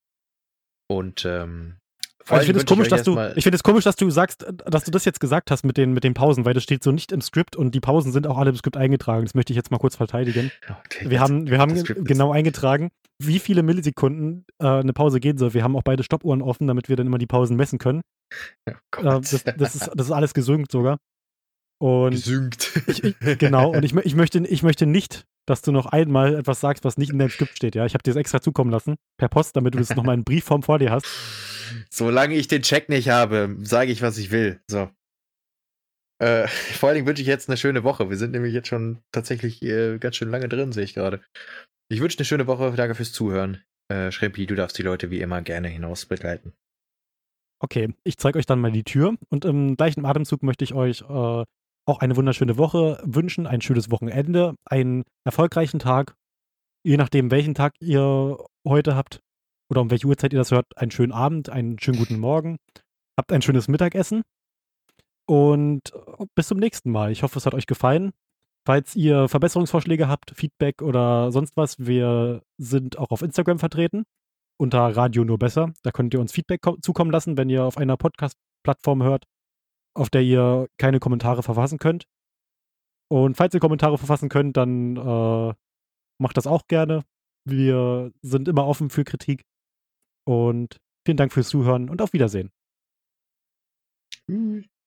und ähm, ich finde es komisch, dass du, ich finde es komisch, dass du sagst, dass du das jetzt gesagt hast mit den, mit den Pausen, weil das steht so nicht im Skript und die Pausen sind auch alle im Skript eingetragen. Das möchte ich jetzt mal kurz verteidigen. Okay, wir haben, wir haben genau eingetragen, wie viele Millisekunden äh, eine Pause gehen soll. Wir haben auch beide Stoppuhren offen, damit wir dann immer die Pausen messen können. Oh äh, das, das, ist, das ist alles gesynkt sogar. Und Gesynkt. Ich, ich, genau, und ich, ich, möchte, ich möchte nicht, dass du noch einmal etwas sagst, was nicht in deinem Skript steht. Ja, ich habe dir das extra zukommen lassen, per Post, damit du das nochmal in Briefform vor dir hast. Solange ich den Check nicht habe, sage ich, was ich will. So. Äh, vor allen Dingen wünsche ich jetzt eine schöne Woche. Wir sind nämlich jetzt schon tatsächlich äh, ganz schön lange drin, sehe ich gerade. Ich wünsche eine schöne Woche. Danke fürs Zuhören. Äh, Schrempi, du darfst die Leute wie immer gerne hinaus begleiten. Okay, ich zeige euch dann mal die Tür und im gleichen Atemzug möchte ich euch äh, auch eine wunderschöne Woche wünschen, ein schönes Wochenende, einen erfolgreichen Tag, je nachdem, welchen Tag ihr heute habt oder um welche Uhrzeit ihr das hört, einen schönen Abend, einen schönen guten Morgen. Habt ein schönes Mittagessen und äh, bis zum nächsten Mal. Ich hoffe, es hat euch gefallen. Falls ihr Verbesserungsvorschläge habt, Feedback oder sonst was, wir sind auch auf Instagram vertreten unter Radio nur besser. Da könnt ihr uns Feedback zukommen lassen, wenn ihr auf einer Podcast-Plattform hört, auf der ihr keine Kommentare verfassen könnt. Und falls ihr Kommentare verfassen könnt, dann äh, macht das auch gerne. Wir sind immer offen für Kritik. Und vielen Dank fürs Zuhören und auf Wiedersehen. Tschüss.